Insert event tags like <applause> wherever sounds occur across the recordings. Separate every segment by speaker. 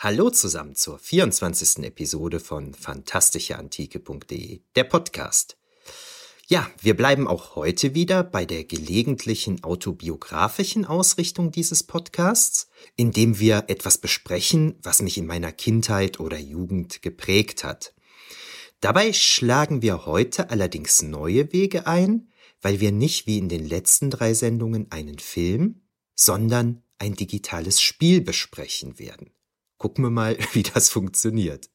Speaker 1: Hallo zusammen zur 24. Episode von fantastischeantike.de, der Podcast. Ja, wir bleiben auch heute wieder bei der gelegentlichen autobiografischen Ausrichtung dieses Podcasts, indem wir etwas besprechen, was mich in meiner Kindheit oder Jugend geprägt hat. Dabei schlagen wir heute allerdings neue Wege ein, weil wir nicht wie in den letzten drei Sendungen einen Film, sondern ein digitales Spiel besprechen werden. Gucken wir mal, <laughs> wie das funktioniert.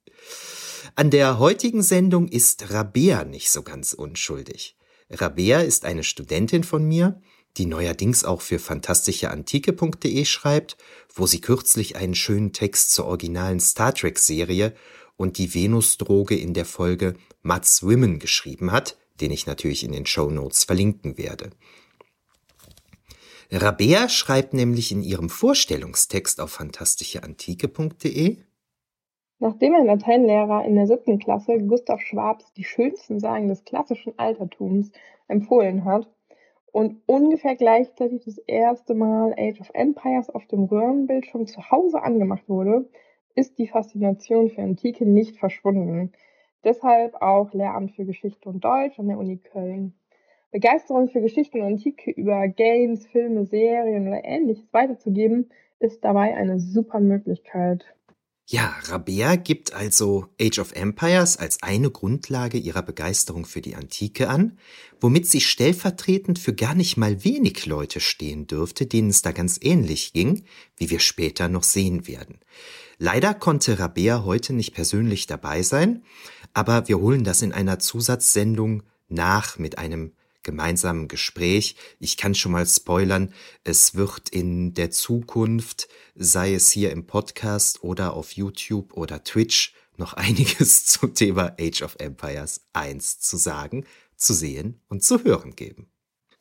Speaker 1: An der heutigen Sendung ist Rabea nicht so ganz unschuldig. Rabea ist eine Studentin von mir, die neuerdings auch für fantastischeantike.de schreibt, wo sie kürzlich einen schönen Text zur originalen Star Trek Serie und die Venusdroge in der Folge Mud's Women geschrieben hat, den ich natürlich in den Show Notes verlinken werde. Rabea schreibt nämlich in ihrem Vorstellungstext auf fantastischeantike.de
Speaker 2: Nachdem ein Lateinlehrer in der siebten Klasse Gustav Schwabs die schönsten Sagen des klassischen Altertums empfohlen hat und ungefähr gleichzeitig das erste Mal Age of Empires auf dem Röhrenbildschirm zu Hause angemacht wurde, ist die Faszination für Antike nicht verschwunden. Deshalb auch Lehramt für Geschichte und Deutsch an der Uni Köln. Begeisterung für Geschichte und Antike über Games, Filme, Serien oder ähnliches weiterzugeben, ist dabei eine super Möglichkeit.
Speaker 1: Ja, Rabea gibt also Age of Empires als eine Grundlage ihrer Begeisterung für die Antike an, womit sie stellvertretend für gar nicht mal wenig Leute stehen dürfte, denen es da ganz ähnlich ging, wie wir später noch sehen werden. Leider konnte Rabea heute nicht persönlich dabei sein, aber wir holen das in einer Zusatzsendung nach mit einem gemeinsamen Gespräch. Ich kann schon mal spoilern, es wird in der Zukunft, sei es hier im Podcast oder auf YouTube oder Twitch, noch <laughs> einiges zum Thema Age of Empires 1 zu sagen, zu sehen und zu hören geben.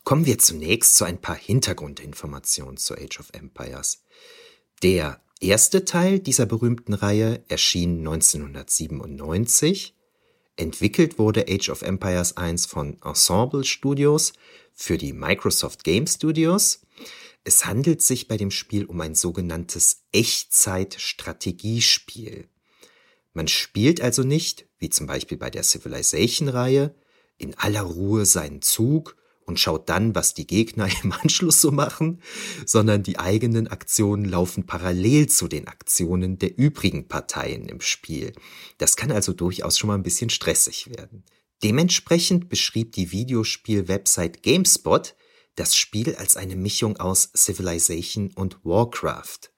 Speaker 1: Kommen wir zunächst zu ein paar Hintergrundinformationen zu Age of Empires. Der erste Teil dieser berühmten Reihe erschien 1997 Entwickelt wurde Age of Empires 1 von Ensemble Studios für die Microsoft Game Studios. Es handelt sich bei dem Spiel um ein sogenanntes Echtzeit-Strategiespiel. Man spielt also nicht, wie zum Beispiel bei der Civilization-Reihe, in aller Ruhe seinen Zug und schaut dann, was die Gegner <laughs> im Anschluss so machen, sondern die eigenen Aktionen laufen parallel zu den Aktionen der übrigen Parteien im Spiel. Das kann also durchaus schon mal ein bisschen stressig werden. Dementsprechend beschrieb die Videospiel-Website GameSpot das Spiel als eine Mischung aus Civilization und Warcraft.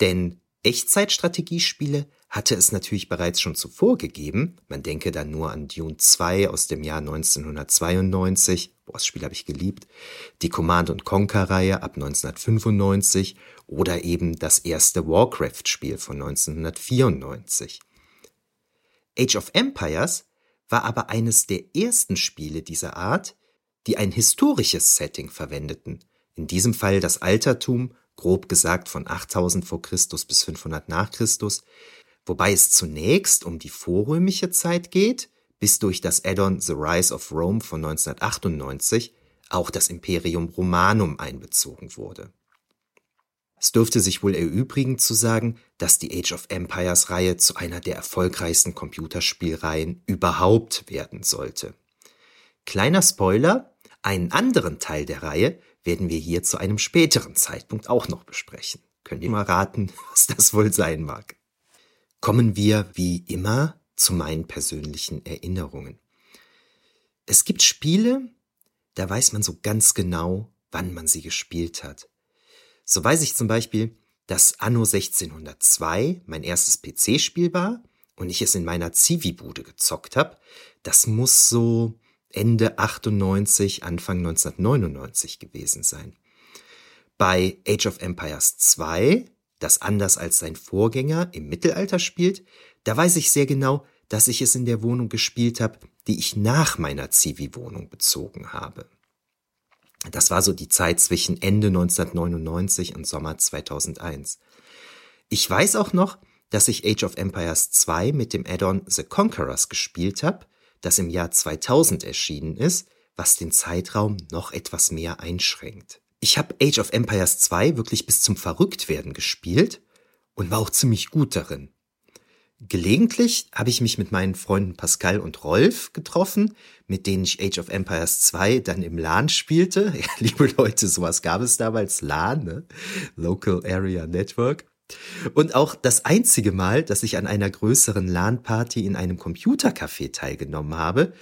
Speaker 1: Denn Echtzeitstrategiespiele hatte es natürlich bereits schon zuvor gegeben. Man denke dann nur an Dune 2 aus dem Jahr 1992. Das Spiel habe ich geliebt. Die Command Conquer Reihe ab 1995 oder eben das erste Warcraft-Spiel von 1994. Age of Empires war aber eines der ersten Spiele dieser Art, die ein historisches Setting verwendeten. In diesem Fall das Altertum, grob gesagt von 8000 vor Christus bis 500 nach Christus, wobei es zunächst um die vorrömische Zeit geht, bis durch das Add-on The Rise of Rome von 1998 auch das Imperium Romanum einbezogen wurde. Es dürfte sich wohl erübrigen zu sagen, dass die Age of Empires Reihe zu einer der erfolgreichsten Computerspielreihen überhaupt werden sollte. Kleiner Spoiler, einen anderen Teil der Reihe werden wir hier zu einem späteren Zeitpunkt auch noch besprechen. Könnt ihr mal raten, <laughs> was das wohl sein mag? kommen wir wie immer zu meinen persönlichen Erinnerungen. Es gibt Spiele, da weiß man so ganz genau, wann man sie gespielt hat. So weiß ich zum Beispiel, dass Anno 1602 mein erstes PC-Spiel war und ich es in meiner Zivi-Bude gezockt habe, das muss so Ende 98, Anfang 1999 gewesen sein. Bei Age of Empires 2, das anders als sein Vorgänger im Mittelalter spielt, da weiß ich sehr genau, dass ich es in der Wohnung gespielt habe, die ich nach meiner Zivi-Wohnung bezogen habe. Das war so die Zeit zwischen Ende 1999 und Sommer 2001. Ich weiß auch noch, dass ich Age of Empires 2 mit dem Add-on The Conquerors gespielt habe, das im Jahr 2000 erschienen ist, was den Zeitraum noch etwas mehr einschränkt. Ich habe Age of Empires 2 wirklich bis zum Verrücktwerden gespielt und war auch ziemlich gut darin. Gelegentlich habe ich mich mit meinen Freunden Pascal und Rolf getroffen, mit denen ich Age of Empires 2 dann im LAN spielte. <laughs> Ja, liebe Leute, sowas gab es damals, LAN, ne? Local Area Network. Und auch das einzige Mal, dass ich an einer größeren LAN-Party in einem Computercafé teilgenommen habe,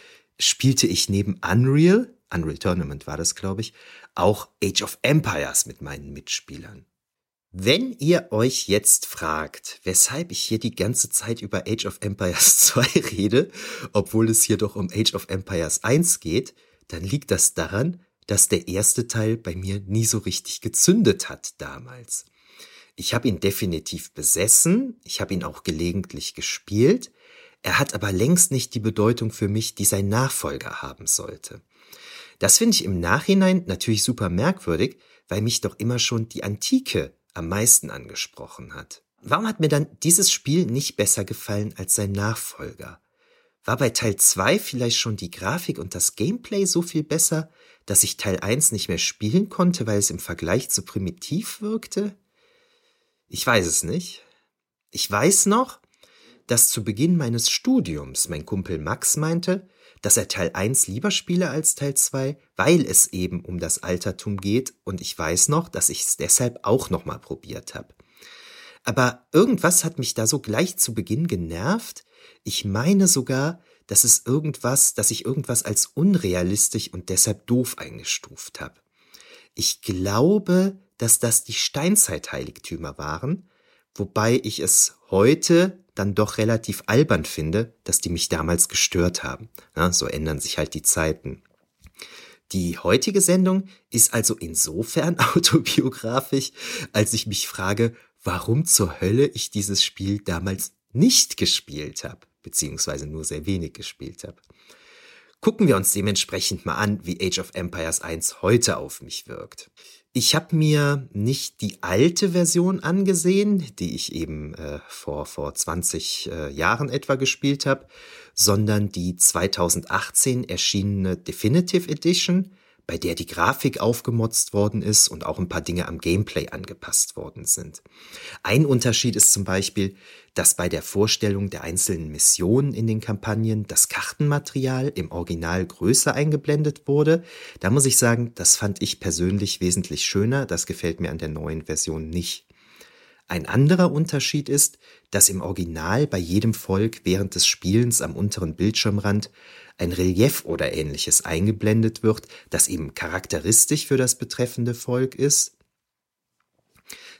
Speaker 1: spielte ich neben Unreal, Unreal Tournament war das, glaube ich, auch Age of Empires mit meinen Mitspielern. Wenn ihr euch jetzt fragt, weshalb ich hier die ganze Zeit über Age of Empires <laughs> 2 rede, obwohl es hier doch um Age of Empires 1 geht, dann liegt das daran, dass der erste Teil bei mir nie so richtig gezündet hat damals. Ich habe ihn definitiv besessen, ich habe ihn auch gelegentlich gespielt, er hat aber längst nicht die Bedeutung für mich, die sein Nachfolger haben sollte. Das finde ich im Nachhinein natürlich super merkwürdig, weil mich doch immer schon die Antike am meisten angesprochen hat. Warum hat mir dann dieses Spiel nicht besser gefallen als sein Nachfolger? War bei Teil 2 vielleicht schon die Grafik und das Gameplay so viel besser, dass ich Teil 1 nicht mehr spielen konnte, weil es im Vergleich zu primitiv wirkte? Ich weiß es nicht. Ich weiß noch, dass zu Beginn meines Studiums mein Kumpel Max meinte, dass er Teil 1 lieber spiele als Teil 2, weil es eben um das Altertum geht und ich weiß noch, dass ich es deshalb auch nochmal probiert habe. Aber irgendwas hat mich da so gleich zu Beginn genervt. Ich meine sogar, dass es irgendwas, dass ich irgendwas als unrealistisch und deshalb doof eingestuft habe. Ich glaube, dass das die Steinzeit-Heiligtümer waren, wobei ich es heute dann doch relativ albern finde, dass die mich damals gestört haben. Ja, so ändern sich halt die Zeiten. Die heutige Sendung ist also insofern <laughs> autobiografisch, als ich mich frage, warum zur Hölle ich dieses Spiel damals nicht gespielt habe, beziehungsweise nur sehr wenig gespielt habe. Gucken wir uns dementsprechend mal an, wie Age of Empires 1 heute auf mich wirkt. Ich habe mir nicht die alte Version angesehen, die ich eben äh, vor, vor 20 äh, Jahren etwa gespielt habe, sondern die 2018 erschienene Definitive Edition, bei der die Grafik aufgemotzt worden ist und auch ein paar Dinge am Gameplay angepasst worden sind. Ein Unterschied ist zum Beispiel, dass bei der Vorstellung der einzelnen Missionen in den Kampagnen das Kartenmaterial im Original größer eingeblendet wurde. Da muss ich sagen, das fand ich persönlich wesentlich schöner. Das gefällt mir an der neuen Version nicht. Ein anderer Unterschied ist, dass im Original bei jedem Volk während des Spielens am unteren Bildschirmrand ein Relief oder ähnliches eingeblendet wird, das eben charakteristisch für das betreffende Volk ist.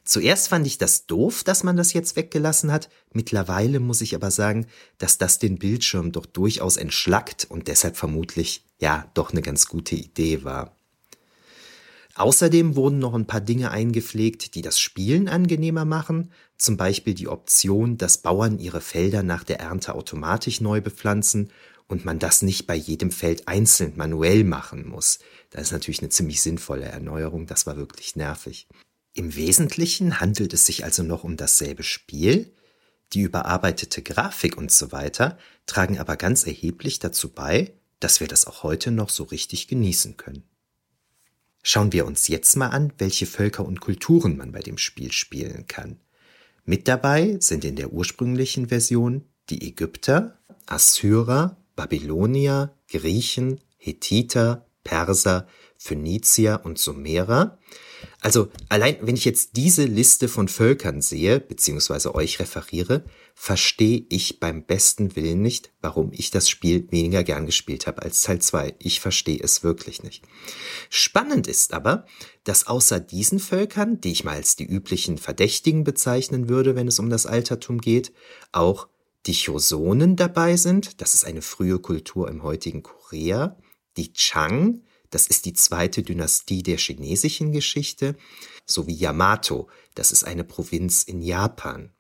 Speaker 1: Zuerst fand ich das doof, dass man das jetzt weggelassen hat. Mittlerweile muss ich aber sagen, dass das den Bildschirm doch durchaus entschlackt und deshalb vermutlich ja doch eine ganz gute Idee war. Außerdem wurden noch ein paar Dinge eingepflegt, die das Spielen angenehmer machen, zum Beispiel die Option, dass Bauern ihre Felder nach der Ernte automatisch neu bepflanzen und man das nicht bei jedem Feld einzeln manuell machen muss. Das ist natürlich eine ziemlich sinnvolle Erneuerung, das war wirklich nervig. Im Wesentlichen handelt es sich also noch um dasselbe Spiel, die überarbeitete Grafik und so weiter tragen aber ganz erheblich dazu bei, dass wir das auch heute noch so richtig genießen können. Schauen wir uns jetzt mal an, welche Völker und Kulturen man bei dem Spiel spielen kann. Mit dabei sind in der ursprünglichen Version die Ägypter, Assyrer, Babylonier, Griechen, Hethiter, Perser, Phönizier und Sumerer. Also allein wenn ich jetzt diese Liste von Völkern sehe, beziehungsweise euch referiere, verstehe ich beim besten Willen nicht, warum ich das Spiel weniger gern gespielt habe als Teil 2. Ich verstehe es wirklich nicht. Spannend ist aber, dass außer diesen Völkern, die ich mal als die üblichen Verdächtigen bezeichnen würde, wenn es um das Altertum geht, auch die Chosonen dabei sind, das ist eine frühe Kultur im heutigen Korea, die Chang, das ist die zweite Dynastie der chinesischen Geschichte, sowie Yamato, das ist eine Provinz in Japan.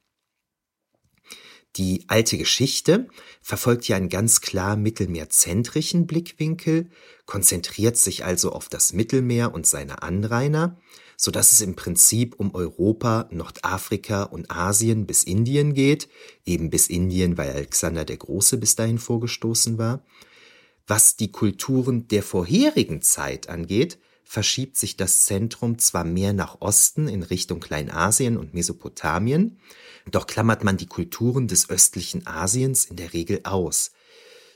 Speaker 1: Die alte Geschichte verfolgt ja einen ganz klar mittelmeerzentrischen Blickwinkel, konzentriert sich also auf das Mittelmeer und seine Anrainer, so dass es im Prinzip um Europa, Nordafrika und Asien bis Indien geht, eben bis Indien, weil Alexander der Große bis dahin vorgestoßen war. Was die Kulturen der vorherigen Zeit angeht, verschiebt sich das Zentrum zwar mehr nach Osten in Richtung Kleinasien und Mesopotamien, doch klammert man die Kulturen des östlichen Asiens in der Regel aus.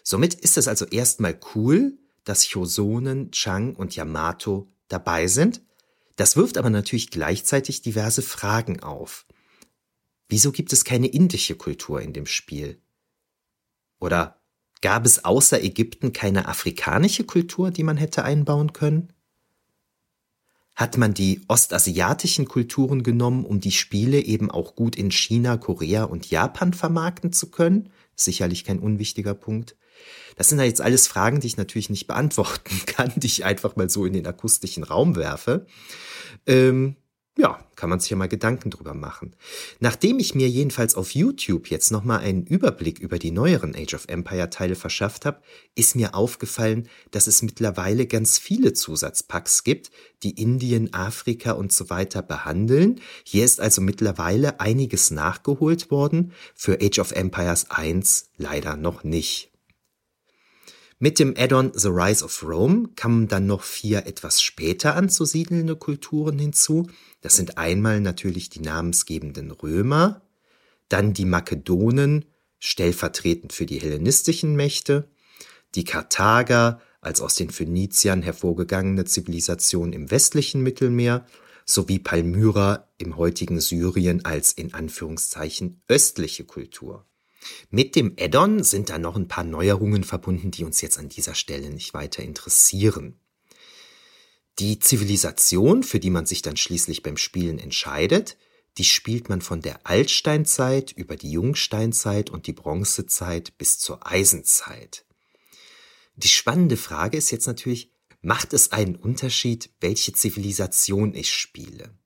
Speaker 1: Somit ist es also erstmal cool, dass Chosonen, Chang und Yamato dabei sind. Das wirft aber natürlich gleichzeitig diverse Fragen auf. Wieso gibt es keine indische Kultur in dem Spiel? Oder gab es außer Ägypten keine afrikanische Kultur, die man hätte einbauen können? hat man die ostasiatischen Kulturen genommen, um die Spiele eben auch gut in China, Korea und Japan vermarkten zu können. Sicherlich kein unwichtiger Punkt. Das sind ja jetzt alles Fragen, die ich natürlich nicht beantworten <laughs> kann, die ich einfach mal so in den akustischen Raum werfe. Ähm, ja, kann man sich ja mal Gedanken drüber machen. Nachdem ich mir jedenfalls auf YouTube jetzt nochmal einen Überblick über die neueren Age of Empire Teile verschafft habe, ist mir aufgefallen, dass es mittlerweile ganz viele Zusatzpacks gibt, die Indien, Afrika und so weiter behandeln. Hier ist also mittlerweile einiges nachgeholt worden, für Age of Empires 1 leider noch nicht. Mit dem Add-on The Rise of Rome kamen dann noch vier etwas später anzusiedelnde Kulturen hinzu. Das sind einmal natürlich die namensgebenden Römer, dann die Makedonen, stellvertretend für die hellenistischen Mächte, die Karthager als aus den Phöniziern hervorgegangene Zivilisation im westlichen Mittelmeer sowie Palmyra im heutigen Syrien als in Anführungszeichen östliche Kultur. Mit dem Add-on sind da noch ein paar Neuerungen verbunden, die uns jetzt an dieser Stelle nicht weiter interessieren. Die Zivilisation, für die man sich dann schließlich beim Spielen entscheidet, die spielt man von der Altsteinzeit über die Jungsteinzeit und die Bronzezeit bis zur Eisenzeit. Die spannende Frage ist jetzt natürlich, macht es einen Unterschied, welche Zivilisation ich spiele?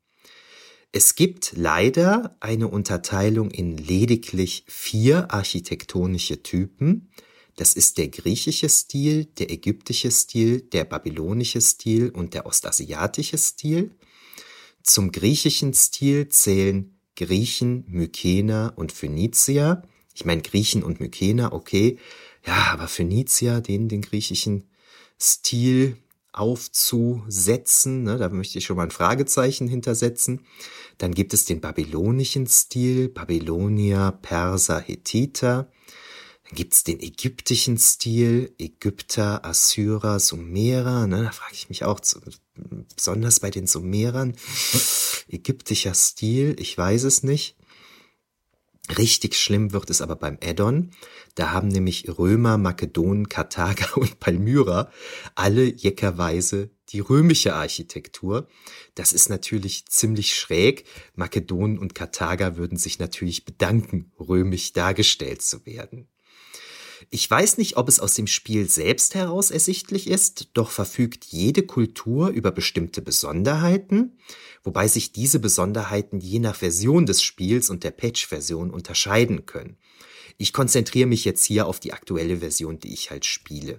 Speaker 1: Es gibt leider eine Unterteilung in lediglich vier architektonische Typen. Das ist der griechische Stil, der ägyptische Stil, der babylonische Stil und der ostasiatische Stil. Zum griechischen Stil zählen Griechen, Mykener und Phönizier. Ich meine Griechen und Mykener, okay. Ja, aber Phönizier, den, den griechischen Stil aufzusetzen, ne, da möchte ich schon mal ein Fragezeichen hintersetzen. Dann gibt es den babylonischen Stil, Babylonier, Perser, Hethiter. Dann gibt es den ägyptischen Stil, Ägypter, Assyrer, Sumerer. Ne? Da frage ich mich auch, besonders bei den Sumerern, ägyptischer Stil, ich weiß es nicht. Richtig schlimm wird es aber beim Addon. Da haben nämlich Römer, Makedonen, Karthager <laughs> und Palmyra alle jeckerweise die römische Architektur. Das ist natürlich ziemlich schräg. Makedonen und Karthager würden sich natürlich bedanken, römisch dargestellt zu werden. Ich weiß nicht, ob es aus dem Spiel selbst heraus ersichtlich ist, doch verfügt jede Kultur über bestimmte Besonderheiten, wobei sich diese Besonderheiten je nach Version des Spiels und der Patch-Version unterscheiden können. Ich konzentriere mich jetzt hier auf die aktuelle Version, die ich halt spiele.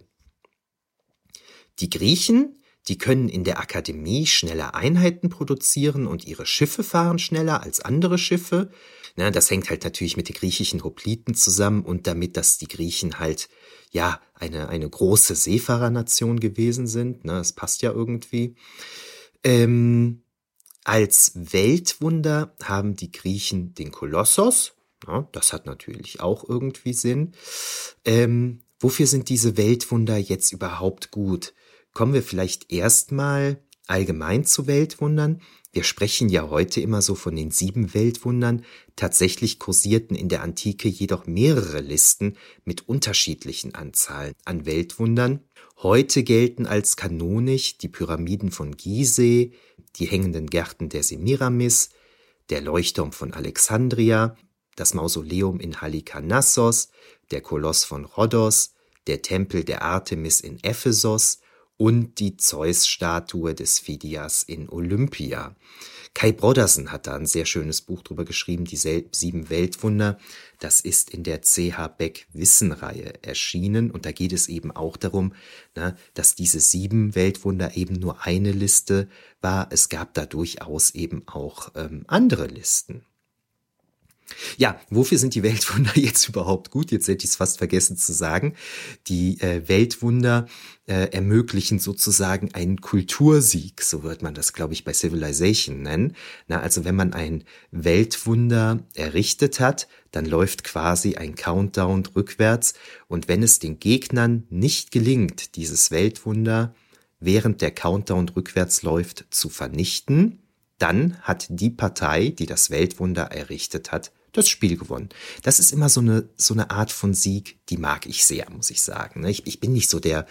Speaker 1: Die Griechen, die können in der Akademie schneller Einheiten produzieren und ihre Schiffe fahren schneller als andere Schiffe. Na, das hängt halt natürlich mit den griechischen Hopliten zusammen und damit, dass die Griechen halt ja eine, eine große Seefahrernation gewesen sind. Na, das passt ja irgendwie. Ähm, als Weltwunder haben die Griechen den Kolossos, ja, das hat natürlich auch irgendwie Sinn. Ähm, wofür sind diese Weltwunder jetzt überhaupt gut? Kommen wir vielleicht erstmal allgemein zu Weltwundern. Wir sprechen ja heute immer so von den sieben Weltwundern. Tatsächlich kursierten in der Antike jedoch mehrere Listen mit unterschiedlichen Anzahlen an Weltwundern. Heute gelten als kanonisch die Pyramiden von Gizeh, die hängenden Gärten der Semiramis, der Leuchtturm von Alexandria, das Mausoleum in Halikarnassos, der Koloss von Rhodos, der Tempel der Artemis in Ephesos und die Zeus-Statue des Phidias in Olympia. Kai Broddersen hat da ein sehr schönes Buch drüber geschrieben, die sieben Weltwunder. Das ist in der CH Beck Wissenreihe erschienen und da geht es eben auch darum, na, dass diese sieben Weltwunder eben nur eine Liste war. Es gab da durchaus eben auch ähm, andere Listen. Ja, wofür sind die Weltwunder <laughs> jetzt überhaupt gut? Jetzt hätte ich es fast vergessen zu sagen. Die äh, Weltwunder äh, ermöglichen sozusagen einen Kultursieg, so wird man das, glaube ich, bei Civilization nennen. Na, also wenn man ein Weltwunder errichtet hat, dann läuft quasi ein Countdown rückwärts und wenn es den Gegnern nicht gelingt, dieses Weltwunder während der Countdown rückwärts läuft, zu vernichten, dann hat die Partei, die das Weltwunder errichtet hat, das Spiel gewonnen. Das ist immer so eine, so eine Art von Sieg, die mag ich sehr, muss ich sagen. Ne? Ich, ich bin nicht so der,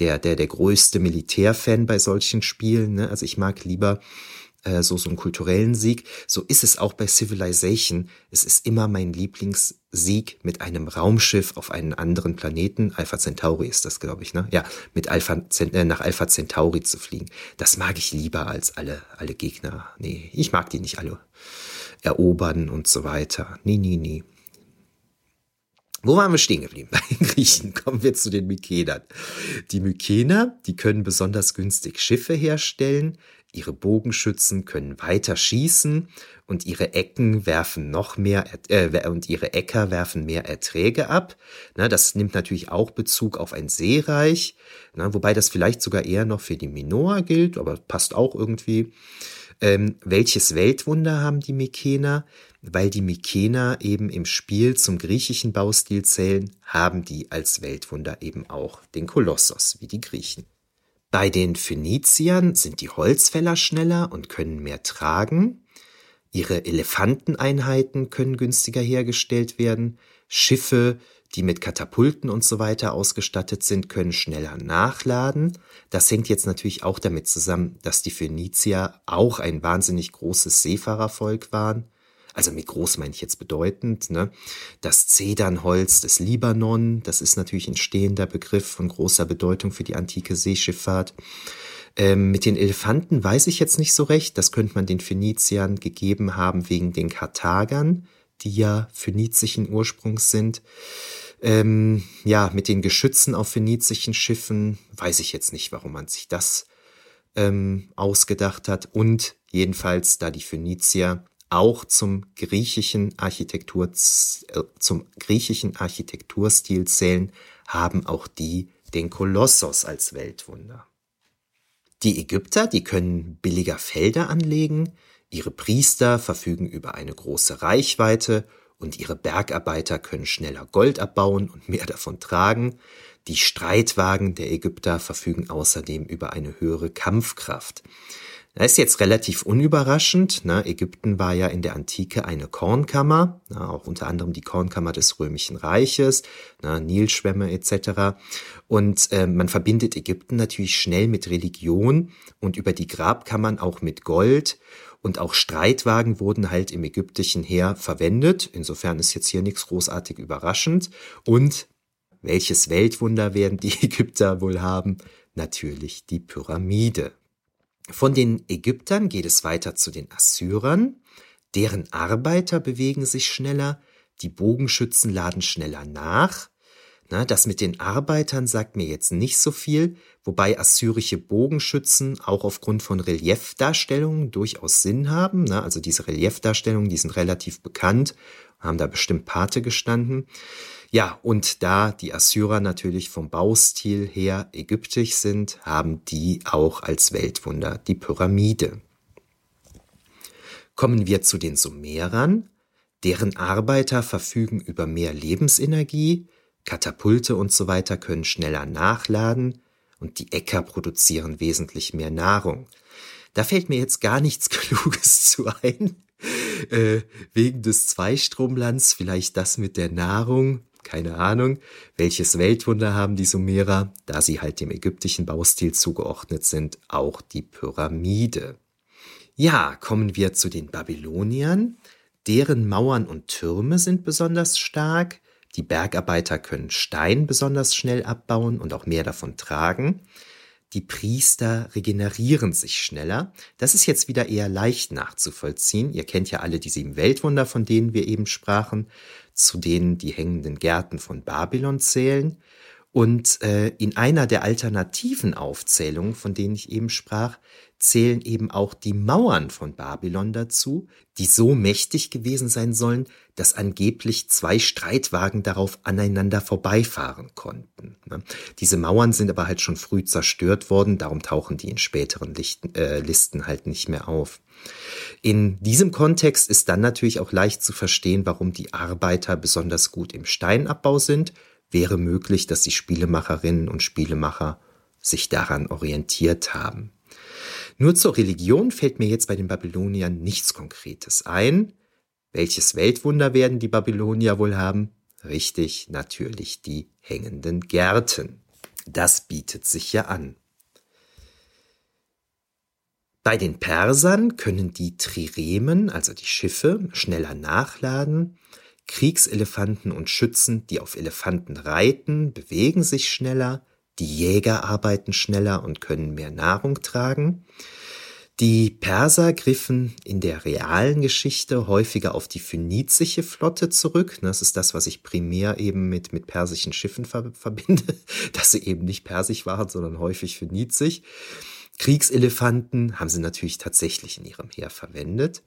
Speaker 1: der, der, der größte Militärfan bei solchen Spielen. Ne? Also ich mag lieber äh, so, so einen kulturellen Sieg. So ist es auch bei Civilization. Es ist immer mein Lieblingssieg mit einem Raumschiff auf einen anderen Planeten. Alpha Centauri ist das, glaube ich, ne? Ja, mit Alpha, äh, nach Alpha Centauri zu fliegen. Das mag ich lieber als alle, alle Gegner. Nee, ich mag die nicht alle erobern und so weiter. Nie, nie, nie. Wo waren wir stehen geblieben? <laughs> Bei den Griechen kommen wir zu den Mykenern. Die Mykener, die können besonders günstig Schiffe herstellen, ihre Bogenschützen können weiter schießen und ihre Ecken werfen noch mehr äh, und ihre Äcker werfen mehr Erträge ab. Na, das nimmt natürlich auch Bezug auf ein Seereich, na, wobei das vielleicht sogar eher noch für die Minoa gilt, aber passt auch irgendwie. Ähm, welches Weltwunder haben die Mykener? Weil die Mykener eben im Spiel zum griechischen Baustil zählen, haben die als Weltwunder eben auch den Kolossos, wie die Griechen. Bei den Phöniziern sind die Holzfäller schneller und können mehr tragen. Ihre Elefanteneinheiten können günstiger hergestellt werden. Schiffe die mit Katapulten und so weiter ausgestattet sind, können schneller nachladen. Das hängt jetzt natürlich auch damit zusammen, dass die Phönizier auch ein wahnsinnig großes Seefahrervolk waren. Also mit groß meine ich jetzt bedeutend. Ne? Das Zedernholz des Libanon, das ist natürlich ein stehender Begriff von großer Bedeutung für die antike Seeschifffahrt. Ähm, mit den Elefanten weiß ich jetzt nicht so recht. Das könnte man den Phöniziern gegeben haben wegen den Karthagern, die ja phönizischen Ursprungs sind. Ähm, ja, mit den Geschützen auf phönizischen Schiffen weiß ich jetzt nicht, warum man sich das ähm, ausgedacht hat. Und jedenfalls, da die Phönizier auch zum griechischen Architektur, äh, zum griechischen Architekturstil zählen, haben auch die den Kolossos als Weltwunder. Die Ägypter, die können billiger Felder anlegen, ihre Priester verfügen über eine große Reichweite und ihre Bergarbeiter können schneller Gold abbauen und mehr davon tragen. Die Streitwagen der Ägypter verfügen außerdem über eine höhere Kampfkraft. Das ist jetzt relativ unüberraschend. Ne? Ägypten war ja in der Antike eine Kornkammer, ne? auch unter anderem die Kornkammer des Römischen Reiches, ne? Nilschwämme etc. Und äh, man verbindet Ägypten natürlich schnell mit Religion und über die Grabkammern auch mit Gold. Und auch Streitwagen wurden halt im ägyptischen Heer verwendet. Insofern ist jetzt hier nichts großartig überraschend. Und welches Weltwunder werden die <laughs> Ägypter wohl haben? Natürlich die Pyramide. Von den Ägyptern geht es weiter zu den Assyrern. Deren Arbeiter bewegen sich schneller, die Bogenschützen laden schneller nach. Na, das mit den Arbeitern sagt mir jetzt nicht so viel, wobei assyrische Bogenschützen auch aufgrund von Reliefdarstellungen durchaus Sinn haben. Na, also diese Reliefdarstellungen, die sind relativ bekannt, haben da bestimmt Pate gestanden. Ja, und da die Assyrer natürlich vom Baustil her ägyptisch sind, haben die auch als Weltwunder die Pyramide. Kommen wir zu den Sumerern. Deren Arbeiter verfügen über mehr Lebensenergie, Katapulte und so weiter können schneller nachladen und die Äcker produzieren wesentlich mehr Nahrung. Da fällt mir jetzt gar nichts <laughs> Kluges zu ein. Äh, wegen des Zweistromlands, vielleicht das mit der Nahrung, keine Ahnung. Welches Weltwunder haben die Sumerer, da sie halt dem ägyptischen Baustil zugeordnet sind, auch die Pyramide. Ja, kommen wir zu den Babyloniern. Deren Mauern und Türme sind besonders stark. Die Bergarbeiter können Stein besonders schnell abbauen und auch mehr davon tragen. Die Priester regenerieren sich schneller. Das ist jetzt wieder eher leicht nachzuvollziehen. Ihr kennt ja alle die sieben Weltwunder, von denen wir eben sprachen, zu denen die hängenden Gärten von Babylon zählen. Und äh, in einer der alternativen Aufzählungen, von denen ich eben sprach, zählen eben auch die Mauern von Babylon dazu, die so mächtig gewesen sein sollen, dass angeblich zwei Streitwagen darauf aneinander vorbeifahren konnten. Ne? Diese Mauern sind aber halt schon früh zerstört worden, darum tauchen die in späteren Lichten, äh, Listen halt nicht mehr auf. In diesem Kontext ist dann natürlich auch leicht zu verstehen, warum die Arbeiter besonders gut im Steinabbau sind wäre möglich, dass die Spielemacherinnen und Spielemacher sich daran orientiert haben. Nur zur Religion fällt mir jetzt bei den Babyloniern nichts Konkretes ein. Welches Weltwunder werden die Babylonier wohl haben? Richtig, natürlich die hängenden Gärten. Das bietet sich ja an. Bei den Persern können die Triremen, also die Schiffe, schneller nachladen. Kriegselefanten und Schützen, die auf Elefanten reiten, bewegen sich schneller, die Jäger arbeiten schneller und können mehr Nahrung tragen. Die Perser griffen in der realen Geschichte häufiger auf die phönizische Flotte zurück. Das ist das, was ich primär eben mit, mit persischen Schiffen verbinde, <laughs> dass sie eben nicht persisch waren, sondern häufig phönizisch. Kriegselefanten haben sie natürlich tatsächlich in ihrem Heer verwendet.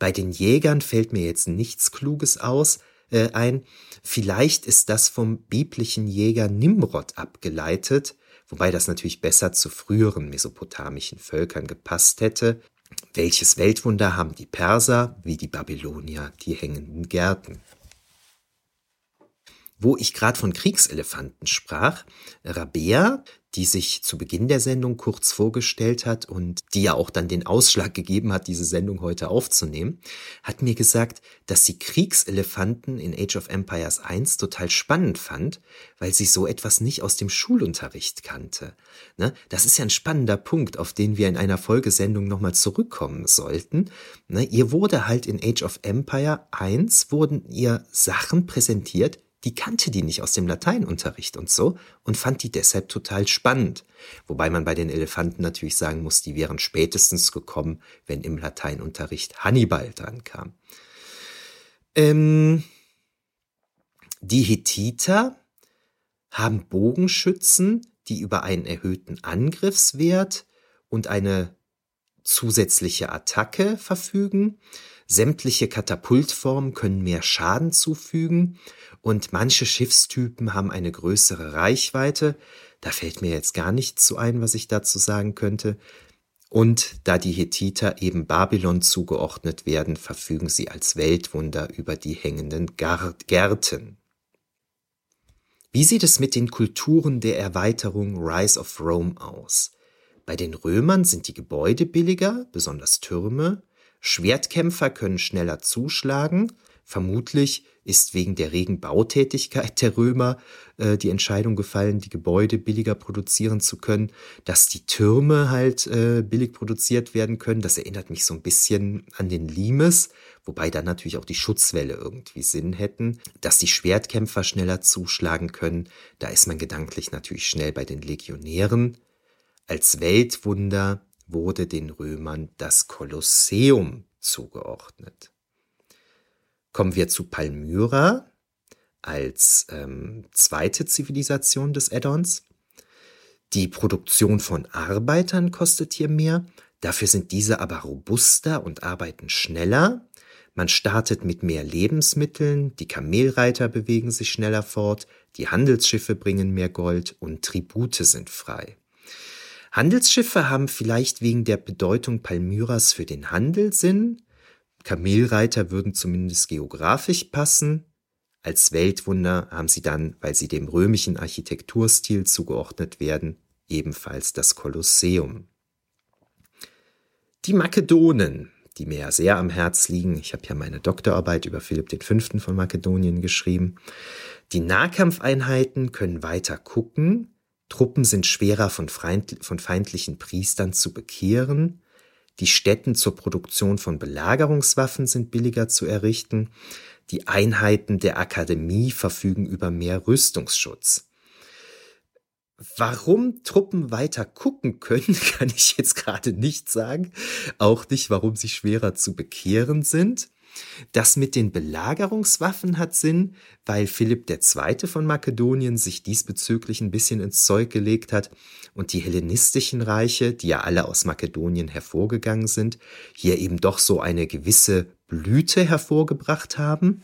Speaker 1: Bei den Jägern fällt mir jetzt nichts Kluges aus äh, ein. Vielleicht ist das vom biblischen Jäger Nimrod abgeleitet, wobei das natürlich besser zu früheren mesopotamischen Völkern gepasst hätte. Welches Weltwunder haben die Perser, wie die Babylonier, die hängenden Gärten? Wo ich gerade von Kriegselefanten sprach, Rabea, die sich zu Beginn der Sendung kurz vorgestellt hat und die ja auch dann den Ausschlag gegeben hat, diese Sendung heute aufzunehmen, hat mir gesagt, dass sie Kriegselefanten in Age of Empires 1 total spannend fand, weil sie so etwas nicht aus dem Schulunterricht kannte. Ne? Das ist ja ein spannender Punkt, auf den wir in einer Folgesendung nochmal zurückkommen sollten. Ne? Ihr wurde halt in Age of Empire 1 wurden ihr Sachen präsentiert, die kannte die nicht aus dem Lateinunterricht und so und fand die deshalb total spannend. Wobei man bei den Elefanten natürlich sagen muss, die wären spätestens gekommen, wenn im Lateinunterricht Hannibal dran kam. Ähm, die Hethiter haben Bogenschützen, die über einen erhöhten Angriffswert und eine zusätzliche Attacke verfügen. Sämtliche Katapultformen können mehr Schaden zufügen und manche Schiffstypen haben eine größere Reichweite. Da fällt mir jetzt gar nichts zu ein, was ich dazu sagen könnte. Und da die Hethiter eben Babylon zugeordnet werden, verfügen sie als Weltwunder über die hängenden Gärten. Wie sieht es mit den Kulturen der Erweiterung Rise of Rome aus? Bei den Römern sind die Gebäude billiger, besonders Türme. Schwertkämpfer können schneller zuschlagen. Vermutlich ist wegen der regen Bautätigkeit der Römer äh, die Entscheidung gefallen, die Gebäude billiger produzieren zu können, dass die Türme halt äh, billig produziert werden können. Das erinnert mich so ein bisschen an den Limes, wobei dann natürlich auch die Schutzwelle irgendwie Sinn hätten, dass die Schwertkämpfer schneller zuschlagen können. Da ist man gedanklich natürlich schnell bei den Legionären. Als Weltwunder wurde den Römern das Kolosseum zugeordnet. Kommen wir zu Palmyra als ähm, zweite Zivilisation des Addons. Die Produktion von Arbeitern kostet hier mehr, dafür sind diese aber robuster und arbeiten schneller. Man startet mit mehr Lebensmitteln, die Kamelreiter bewegen sich schneller fort, die Handelsschiffe bringen mehr Gold und Tribute sind frei. Handelsschiffe haben vielleicht wegen der Bedeutung Palmyras für den Handel Sinn, Kamelreiter würden zumindest geografisch passen. Als Weltwunder haben sie dann, weil sie dem römischen Architekturstil zugeordnet werden, ebenfalls das Kolosseum. Die Makedonen, die mir ja sehr am Herz liegen, ich habe ja meine Doktorarbeit über Philipp V. von Makedonien geschrieben, die Nahkampfeinheiten können weiter gucken, Truppen sind schwerer von, feindlichen Priestern zu bekehren, Die Stätten zur Produktion von Belagerungswaffen sind billiger zu errichten. Die Einheiten der Akademie verfügen über mehr Rüstungsschutz. Warum Truppen weiter gucken können, <laughs> kann ich jetzt gerade nicht sagen. Auch nicht, warum sie schwerer zu bekehren sind. Das mit den Belagerungswaffen hat Sinn, weil Philipp II. von Makedonien sich diesbezüglich ein bisschen ins Zeug gelegt hat und die hellenistischen Reiche, die ja alle aus Makedonien hervorgegangen sind, hier eben doch so eine gewisse Blüte hervorgebracht haben.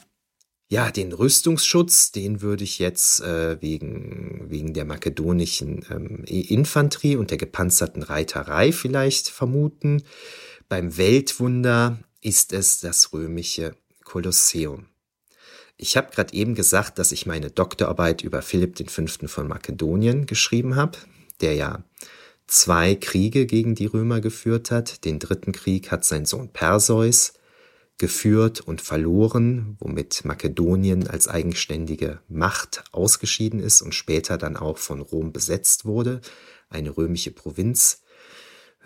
Speaker 1: Ja, den Rüstungsschutz, den würde ich jetzt äh, wegen, wegen der makedonischen ähm, Infanterie und der gepanzerten Reiterei vielleicht vermuten. Beim Weltwunder ist es das römische Kolosseum. Ich habe gerade eben gesagt, dass ich meine Doktorarbeit über Philipp V. von Makedonien geschrieben habe, der ja zwei Kriege gegen die Römer geführt hat. Den dritten Krieg hat sein Sohn Perseus geführt und verloren, womit Makedonien als eigenständige Macht ausgeschieden ist und später dann auch von Rom besetzt wurde, eine römische Provinz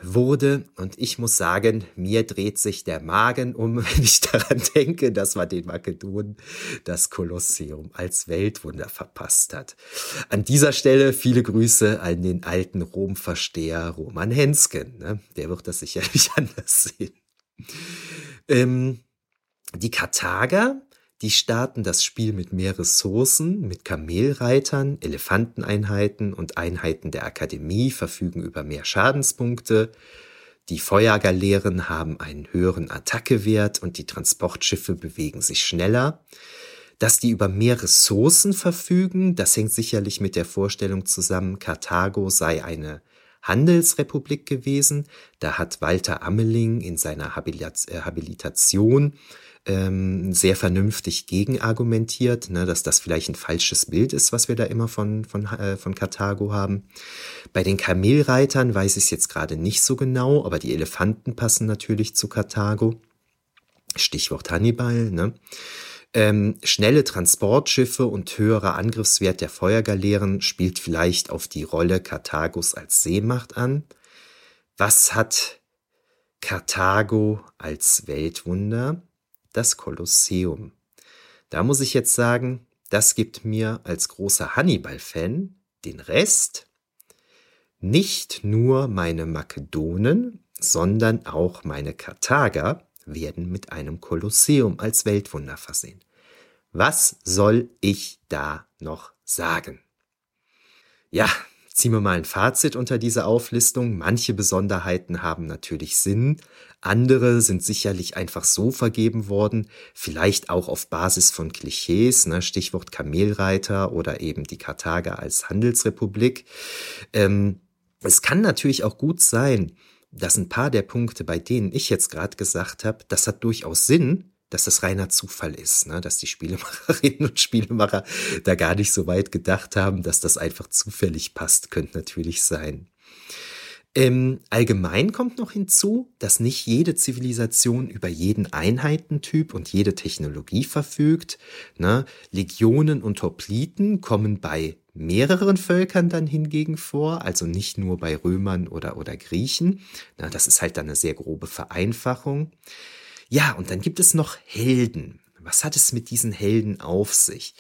Speaker 1: wurde. Und ich muss sagen, mir dreht sich der Magen um, <laughs> wenn ich daran denke, dass man den Makedonen das Kolosseum als Weltwunder verpasst hat. An dieser Stelle viele Grüße an den alten Romversteher Roman Hensken. Ne? Der wird das sicherlich <laughs> anders sehen. Ähm, die Karthager, die starten das Spiel mit mehr Ressourcen, mit Kamelreitern, Elefanteneinheiten und Einheiten der Akademie verfügen über mehr Schadenspunkte. Die Feuergaleeren haben einen höheren Attackewert und die Transportschiffe bewegen sich schneller. Dass die über mehr Ressourcen verfügen, das hängt sicherlich mit der Vorstellung zusammen, Karthago sei eine Handelsrepublik gewesen. Da hat Walter Ammeling in seiner äh, Habilitation ähm, sehr vernünftig gegenargumentiert, ne, dass das vielleicht ein falsches Bild ist, was wir da immer von, von, äh, von Karthago haben. Bei den Kamelreitern weiß ich es jetzt gerade nicht so genau, aber die Elefanten passen natürlich zu Karthago. Stichwort Hannibal. Ne? Ähm, schnelle Transportschiffe und höherer Angriffswert der Feuergaleeren spielt vielleicht auf die Rolle Karthagos als Seemacht an. Was hat Karthago als Weltwunder? Das Kolosseum. Da muss ich jetzt sagen, das gibt mir als großer Hannibal-Fan den Rest. Nicht nur meine Makedonen, sondern auch meine Karthager werden mit einem Kolosseum als Weltwunder versehen. Was soll ich da noch sagen? Ja, ziehen wir mal ein Fazit unter dieser Auflistung. Manche Besonderheiten haben natürlich Sinn, andere sind sicherlich einfach so vergeben worden, vielleicht auch auf Basis von Klischees, ne, Stichwort Kamelreiter oder eben die Karthager als Handelsrepublik. Ähm, es kann natürlich auch gut sein, dass ein paar der Punkte, bei denen ich jetzt gerade gesagt habe, das hat durchaus Sinn, dass das reiner Zufall ist, ne? dass die Spielemacherinnen und Spielemacher da gar nicht so weit gedacht haben, dass das einfach zufällig passt, könnte natürlich sein. Ähm, allgemein kommt noch hinzu, dass nicht jede Zivilisation über jeden Einheitentyp und jede Technologie verfügt. Ne? Legionen und Hopliten kommen bei mehreren Völkern dann hingegen vor, also nicht nur bei Römern oder, oder Griechen. Na, das ist halt dann eine sehr grobe Vereinfachung. Ja, und dann gibt es noch Helden. Was hat es mit diesen Helden auf sich?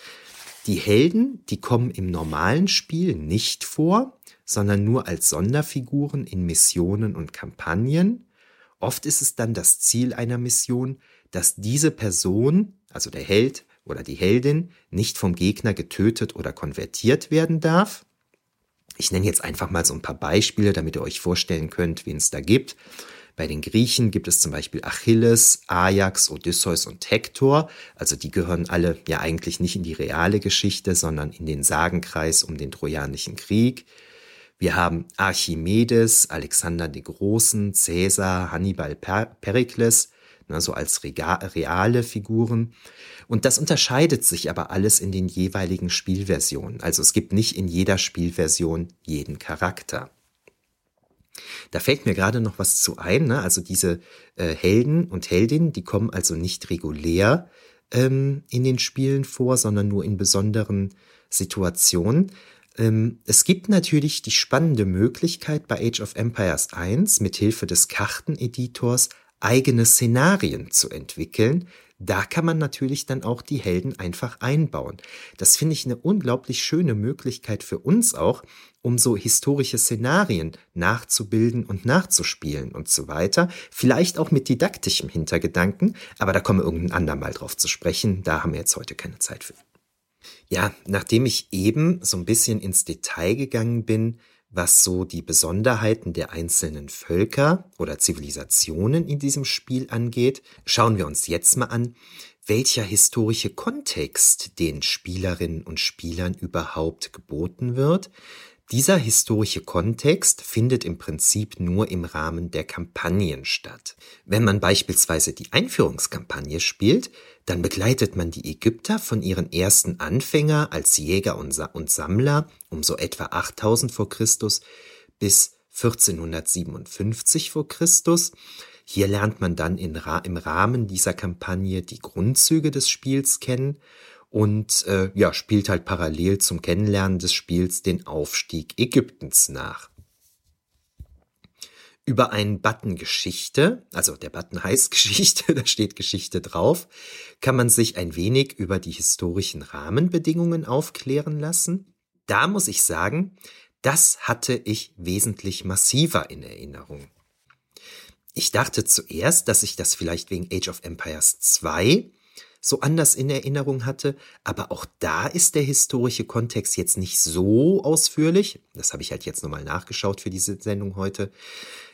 Speaker 1: Die Helden, die kommen im normalen Spiel nicht vor, sondern nur als Sonderfiguren in Missionen und Kampagnen. Oft ist es dann das Ziel einer Mission, dass diese Person, also der Held, oder die Heldin nicht vom Gegner getötet oder konvertiert werden darf. Ich nenne jetzt einfach mal so ein paar Beispiele, damit ihr euch vorstellen könnt, wen es da gibt. Bei den Griechen gibt es zum Beispiel Achilles, Ajax, Odysseus und Hektor. Also die gehören alle ja eigentlich nicht in die reale Geschichte, sondern in den Sagenkreis um den Trojanischen Krieg. Wir haben Archimedes, Alexander den Großen, Caesar, Hannibal, per Perikles, ne, so als reale Figuren. Und das unterscheidet sich aber alles in den jeweiligen Spielversionen. Also es gibt nicht in jeder Spielversion jeden Charakter. Da fällt mir gerade noch was zu ein. Ne? Also diese äh, Helden und Heldinnen, die kommen also nicht regulär ähm, in den Spielen vor, sondern nur in besonderen Situationen. Ähm, es gibt natürlich die spannende Möglichkeit bei Age of Empires 1 mit Hilfe des Karteneditors eigene Szenarien zu entwickeln. Da kann man natürlich dann auch die Helden einfach einbauen. Das finde ich eine unglaublich schöne Möglichkeit für uns auch, um so historische Szenarien nachzubilden und nachzuspielen und so weiter. Vielleicht auch mit didaktischem Hintergedanken, aber da kommen wir irgendein andermal drauf zu sprechen. Da haben wir jetzt heute keine Zeit für. Ja, nachdem ich eben so ein bisschen ins Detail gegangen bin, was so die Besonderheiten der einzelnen Völker oder Zivilisationen in diesem Spiel angeht, schauen wir uns jetzt mal an, welcher historische Kontext den Spielerinnen und Spielern überhaupt geboten wird, dieser historische Kontext findet im Prinzip nur im Rahmen der Kampagnen statt. Wenn man beispielsweise die Einführungskampagne spielt, dann begleitet man die Ägypter von ihren ersten Anfänger als Jäger und, Sammler um so etwa 8000 vor Christus bis 1457 vor Christus. Hier lernt man dann in, im Rahmen dieser Kampagne die Grundzüge des Spiels kennen und äh, ja, spielt halt parallel zum Kennenlernen des Spiels den Aufstieg Ägyptens nach. Über einen Button Geschichte, also der Button heißt <laughs> Geschichte, da steht Geschichte drauf, kann man sich ein wenig über die historischen Rahmenbedingungen aufklären lassen. Da muss ich sagen, das hatte ich wesentlich massiver in Erinnerung. Ich dachte zuerst, dass ich das vielleicht wegen Age of Empires 2 so anders in Erinnerung hatte, aber auch da ist der historische Kontext jetzt nicht so ausführlich. Das habe ich halt jetzt nochmal nachgeschaut für diese Sendung heute.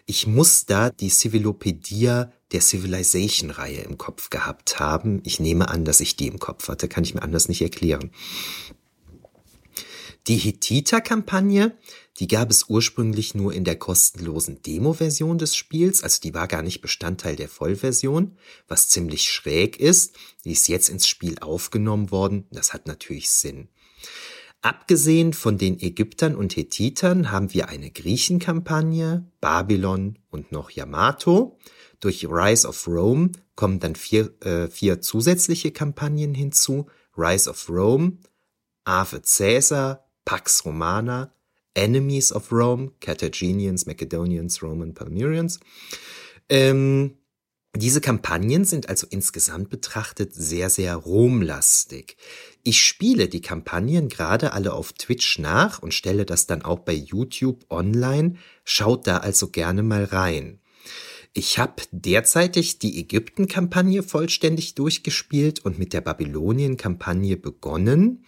Speaker 1: Ich muss da die Civilopedia der Civilization-Reihe im Kopf gehabt haben. Ich nehme an, dass ich die im Kopf hatte, kann ich mir anders nicht erklären. Die Hittiter-Kampagne, die gab es ursprünglich nur in der kostenlosen Demo-Version des Spiels, also die war gar nicht Bestandteil der Vollversion, was ziemlich schräg ist. Die ist jetzt ins Spiel aufgenommen worden, das hat natürlich Sinn. Abgesehen von den Ägyptern und Hethitern haben wir eine Griechenkampagne, Babylon und noch Yamato. Durch Rise of Rome kommen dann vier, äh, vier zusätzliche Kampagnen hinzu. Rise of Rome, Ave Caesar, Pax Romana, Enemies of Rome, Carthaginians, Macedonians, Roman Palmyrians. Ähm, diese Kampagnen sind also insgesamt betrachtet sehr, sehr romlastig. Ich spiele die Kampagnen gerade alle auf Twitch nach und stelle das dann auch bei YouTube online. Schaut da also gerne mal rein. Ich habe derzeitig die Ägypten-Kampagne vollständig durchgespielt und mit der Babylonien-Kampagne begonnen.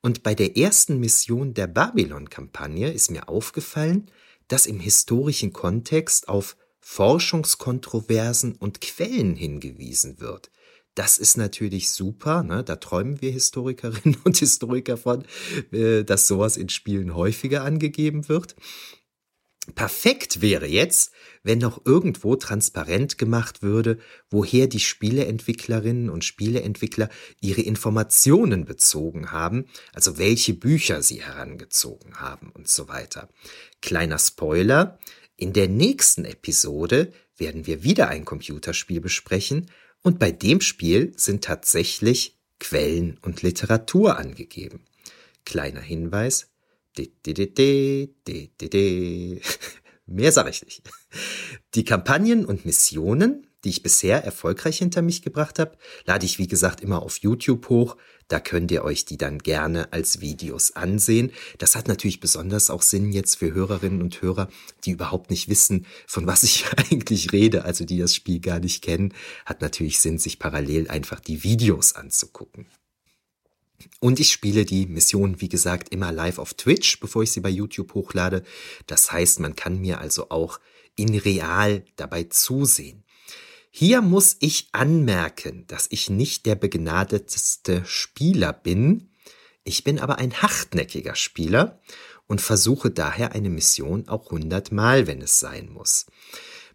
Speaker 1: Und bei der ersten Mission der Babylon-Kampagne ist mir aufgefallen, dass im historischen Kontext auf Forschungskontroversen und Quellen hingewiesen wird. Das ist natürlich super, ne? da träumen wir Historikerinnen <laughs> und Historiker von, äh, dass sowas in Spielen häufiger angegeben wird. Perfekt wäre jetzt, wenn noch irgendwo transparent gemacht würde, woher die Spieleentwicklerinnen und Spieleentwickler ihre Informationen bezogen haben, also welche Bücher sie herangezogen haben und so weiter. Kleiner Spoiler, in der nächsten Episode werden wir wieder ein Computerspiel besprechen und bei dem Spiel sind tatsächlich Quellen und Literatur angegeben. Kleiner Hinweis, <laughs> Mehr sage ich nicht. Die Kampagnen und Missionen, die ich bisher erfolgreich hinter mich gebracht habe, lade ich wie gesagt immer auf YouTube hoch. Da könnt ihr euch die dann gerne als Videos ansehen. Das hat natürlich besonders auch Sinn jetzt für Hörerinnen und Hörer, die überhaupt nicht wissen, von was ich <laughs> eigentlich rede, also die das Spiel gar nicht kennen. Hat natürlich Sinn, sich parallel einfach die Videos anzugucken. Und ich spiele die Mission, wie gesagt, immer live auf Twitch, bevor ich sie bei YouTube hochlade. Das heißt, man kann mir also auch in real dabei zusehen. Hier muss ich anmerken, dass ich nicht der begnadetste Spieler bin. Ich bin aber ein hartnäckiger Spieler und versuche daher eine Mission auch hundertmal, wenn es sein muss.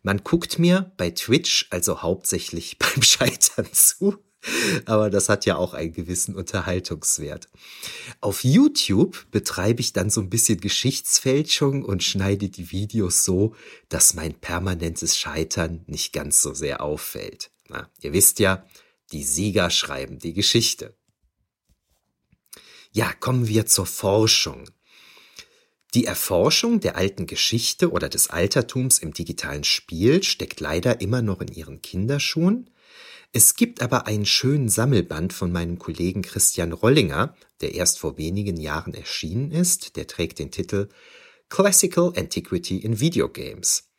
Speaker 1: Man guckt mir bei Twitch also hauptsächlich <laughs> beim Scheitern zu aber das hat ja auch einen gewissen Unterhaltungswert. Auf YouTube betreibe ich dann so ein bisschen Geschichtsfälschung und schneide die Videos so, dass mein permanentes Scheitern nicht ganz so sehr auffällt. Na, ihr wisst ja, die Sieger schreiben die Geschichte. Ja, kommen wir zur Forschung. Die Erforschung der alten Geschichte oder des Altertums im digitalen Spiel steckt leider immer noch in ihren Kinderschuhen. Es gibt aber einen schönen Sammelband von meinem Kollegen Christian Rollinger, der erst vor wenigen Jahren erschienen ist. Der trägt den Titel Classical Antiquity in Video Games.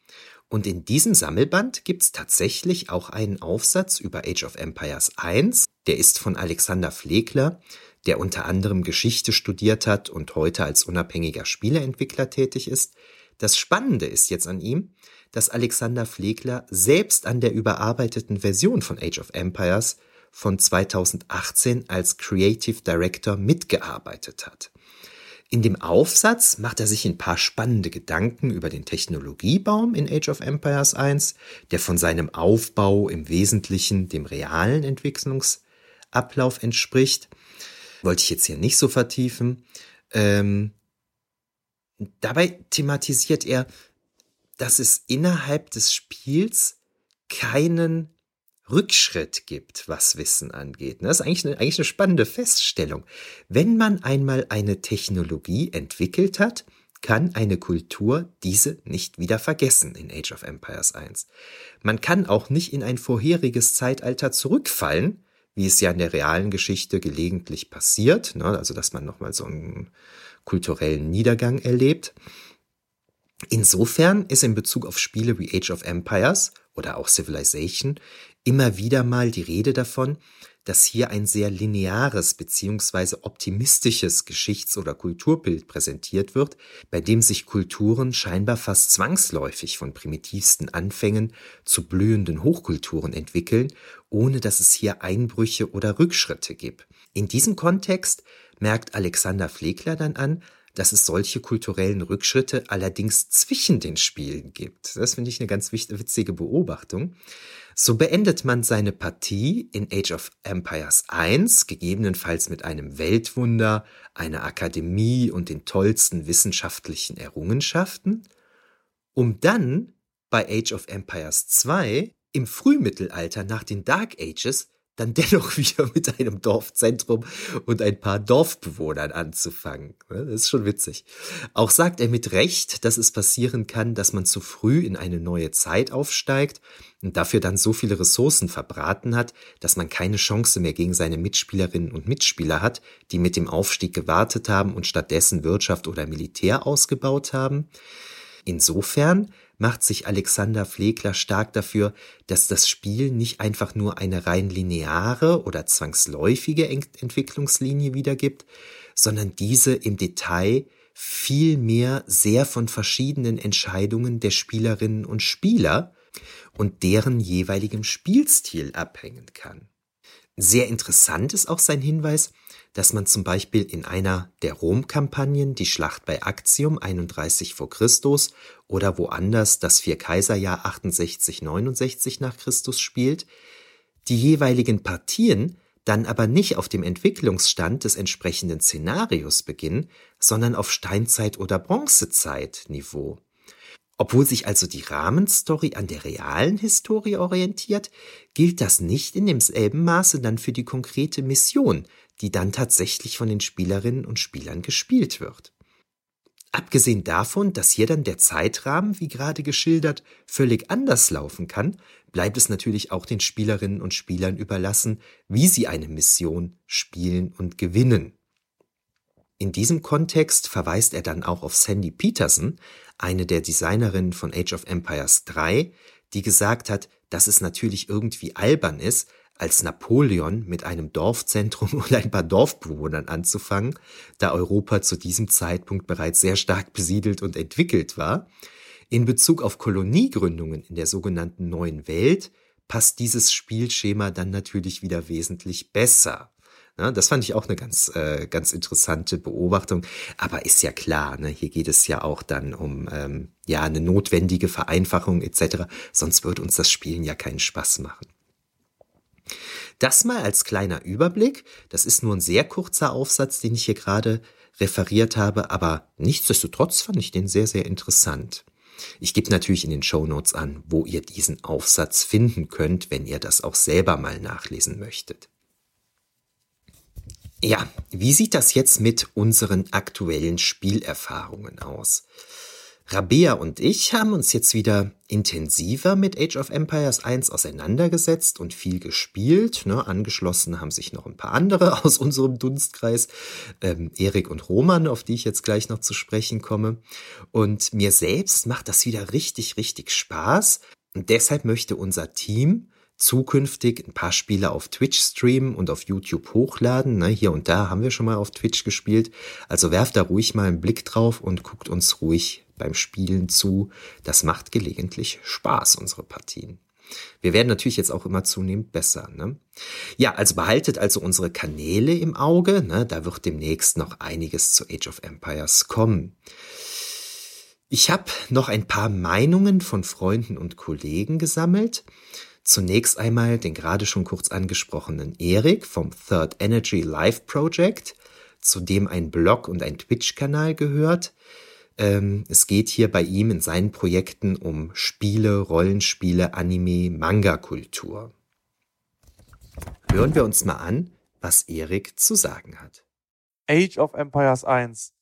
Speaker 1: Und in diesem Sammelband gibt's tatsächlich auch einen Aufsatz über Age of Empires 1. Der ist von Alexander Flegler, der unter anderem Geschichte studiert hat und heute als unabhängiger Spieleentwickler tätig ist. Das Spannende ist jetzt an ihm, dass Alexander Flegler selbst an der überarbeiteten Version von Age of Empires von 2018 als Creative Director mitgearbeitet hat. In dem Aufsatz macht er sich ein paar spannende Gedanken über den Technologiebaum in Age of Empires 1, der von seinem Aufbau im Wesentlichen dem realen Entwicklungsablauf entspricht wollte ich jetzt hier nicht so vertiefen. Ähm, dabei thematisiert er, dass es innerhalb des Spiels keinen Rückschritt gibt, was Wissen angeht. Das ist eigentlich eine, eigentlich eine spannende Feststellung. Wenn man einmal eine Technologie entwickelt hat, kann eine Kultur diese nicht wieder vergessen in Age of Empires 1. Man kann auch nicht in ein vorheriges Zeitalter zurückfallen, wie es ja in der realen Geschichte gelegentlich passiert, ne? also dass man nochmal so einen kulturellen Niedergang erlebt. Insofern ist in Bezug auf Spiele wie Age of Empires oder auch Civilization immer wieder mal die Rede davon, dass hier ein sehr lineares beziehungsweise optimistisches Geschichts- oder Kulturbild präsentiert wird, bei dem sich Kulturen scheinbar fast zwangsläufig von primitivsten Anfängen zu blühenden Hochkulturen entwickeln, ohne dass es hier Einbrüche oder Rückschritte gibt. In diesem Kontext merkt Alexander Flegler dann an, dass es solche kulturellen Rückschritte allerdings zwischen den Spielen gibt. Das finde ich eine ganz witzige Beobachtung. So beendet man seine Partie in Age of Empires 1, gegebenenfalls mit einem Weltwunder, einer Akademie und den tollsten wissenschaftlichen Errungenschaften, um dann bei Age of Empires 2 im Frühmittelalter nach den Dark Ages dann dennoch <laughs> wieder mit einem Dorfzentrum und ein paar Dorfbewohnern anzufangen. Das ist schon witzig. Auch sagt er mit Recht, dass es passieren kann, dass man zu früh in eine neue Zeit aufsteigt und dafür dann so viele Ressourcen verbraten hat, dass man keine Chance mehr gegen seine Mitspielerinnen und Mitspieler hat, die mit dem Aufstieg gewartet haben und stattdessen Wirtschaft oder Militär ausgebaut haben. Insofern macht sich Alexander Flegler stark dafür, dass das Spiel nicht einfach nur eine rein lineare oder zwangsläufige Entwicklungslinie wiedergibt, sondern diese im Detail vielmehr sehr von verschiedenen Entscheidungen der Spielerinnen und Spieler und deren jeweiligem Spielstil abhängen kann. Sehr interessant ist auch sein Hinweis, dass man zum Beispiel in einer der Rom-Kampagnen die Schlacht bei Actium 31 vor Christus oder woanders das Vierkaiserjahr 68 69 nach Christus spielt, die jeweiligen Partien dann aber nicht auf dem Entwicklungsstand des entsprechenden Szenarios beginnen, sondern auf Steinzeit- oder Bronzezeit-Niveau. Obwohl sich also die Rahmenstory an der realen Historie orientiert, gilt das nicht in demselben Maße dann für die konkrete Mission, die dann tatsächlich von den Spielerinnen und Spielern gespielt wird. Abgesehen davon, dass hier dann der Zeitrahmen, wie gerade geschildert, völlig anders laufen kann, bleibt es natürlich auch den Spielerinnen und Spielern überlassen, wie sie eine Mission spielen und gewinnen. In diesem Kontext verweist er dann auch auf Sandy Peterson, eine der Designerinnen von Age of Empires 3, die gesagt hat, dass es natürlich irgendwie albern ist, als Napoleon mit einem Dorfzentrum <laughs> und ein paar Dorfbewohnern anzufangen, da Europa zu diesem Zeitpunkt bereits sehr stark besiedelt und entwickelt war. In Bezug auf Koloniegründungen in der sogenannten Neuen Welt passt dieses Spielschema dann natürlich wieder wesentlich besser. Ne, das fand ich auch eine ganz, äh, ganz interessante Beobachtung. Aber ist ja klar, ne, hier geht es ja auch dann um ähm, ja eine notwendige Vereinfachung etc. Sonst würde uns das Spielen ja keinen Spaß machen. Das mal als kleiner Überblick. Das ist nur ein sehr kurzer Aufsatz, den ich hier gerade referiert habe, aber nichtsdestotrotz fand ich den sehr, sehr interessant. Ich gebe natürlich in den Show Notes an, wo ihr diesen Aufsatz finden könnt, wenn ihr das auch selber mal nachlesen möchtet. Ja, wie sieht das jetzt mit unseren aktuellen Spielerfahrungen aus? Rabea und ich haben uns jetzt wieder intensiver mit Age of Empires 1 auseinandergesetzt und viel gespielt. Ne, angeschlossen haben sich noch ein paar andere <laughs> aus unserem Dunstkreis, ähm, Erik und Roman, auf die ich jetzt gleich noch zu sprechen komme. Und mir selbst macht das wieder richtig, richtig Spaß. Und deshalb möchte unser Team zukünftig ein paar Spiele auf Twitch streamen und auf YouTube hochladen. Ne, hier und da haben wir schon mal auf Twitch gespielt. Also werft da ruhig mal einen Blick drauf und guckt uns ruhig beim Spielen zu. Das macht gelegentlich Spaß, unsere Partien. Wir werden natürlich jetzt auch immer zunehmend besser. Ne? Ja, also behaltet also unsere Kanäle im Auge. Ne? Da wird demnächst noch einiges zu Age of Empires kommen. Ich habe noch ein paar Meinungen von Freunden und Kollegen gesammelt. Zunächst einmal den gerade schon kurz angesprochenen Erik vom Third Energy Live Project, zu dem ein Blog und ein Twitch-Kanal gehört. Ähm, es geht hier bei ihm in seinen Projekten um Spiele, Rollenspiele, Anime, Manga-Kultur. Hören wir uns mal an, was Erik zu sagen hat.
Speaker 3: Age of Empires 1.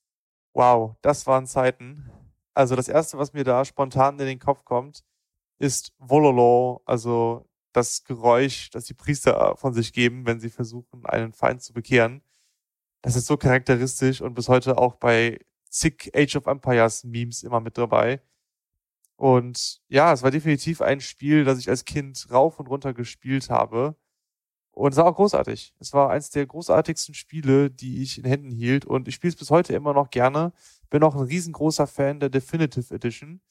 Speaker 3: Wow, das waren Zeiten. Also das erste, was mir da spontan in den Kopf kommt, ist Vololo, also das Geräusch, das die Priester von sich geben, wenn sie versuchen, einen Feind zu bekehren. Das ist so charakteristisch und bis heute auch bei zig Age of Empires Memes immer mit dabei. Und ja, es war definitiv ein Spiel, das ich als Kind rauf und runter gespielt habe. Und es war auch großartig. Es war eins der großartigsten Spiele, die ich in Händen hielt. Und ich spiele es bis heute immer noch gerne. Bin auch ein riesengroßer Fan der Definitive Edition.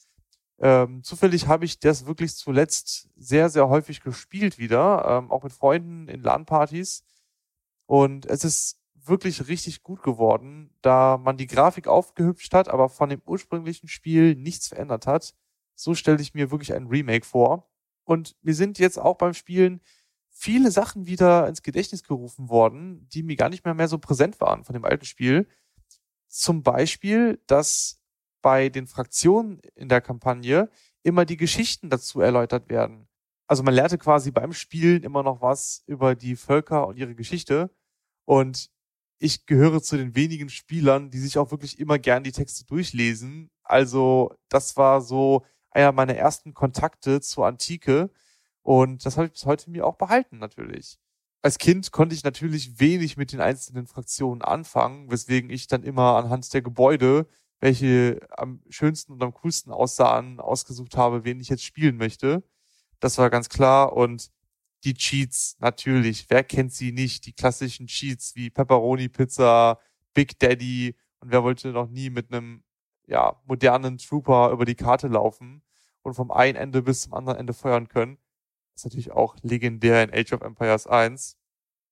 Speaker 3: Ähm, zufällig habe ich das wirklich zuletzt sehr, sehr häufig gespielt wieder, ähm, auch mit Freunden in LAN-Partys. Und es ist wirklich richtig gut geworden, da man die Grafik aufgehübscht hat, aber von dem ursprünglichen Spiel nichts verändert hat. So stelle ich mir wirklich ein Remake vor. Und mir sind jetzt auch beim Spielen viele Sachen wieder ins Gedächtnis gerufen worden, die mir gar nicht mehr, mehr so präsent waren von dem alten Spiel. Zum Beispiel, dass bei den Fraktionen in der Kampagne immer die Geschichten dazu erläutert werden. Also man lernte quasi beim Spielen immer noch was über die Völker und ihre Geschichte. Und ich gehöre zu den wenigen Spielern, die sich auch wirklich immer gern die Texte durchlesen. Also das war so einer meiner ersten Kontakte zur Antike. Und das habe ich bis heute mir auch behalten, natürlich. Als Kind konnte ich natürlich wenig mit den einzelnen Fraktionen anfangen, weswegen ich dann immer anhand der Gebäude welche am schönsten und am coolsten aussahen, ausgesucht habe, wen ich jetzt spielen möchte. Das war ganz klar. Und die Cheats, natürlich. Wer kennt sie nicht? Die klassischen Cheats wie Pepperoni Pizza, Big Daddy. Und wer wollte noch nie mit einem, ja, modernen Trooper über die Karte laufen und vom einen Ende bis zum anderen Ende feuern können? Das ist natürlich auch legendär in Age of Empires 1.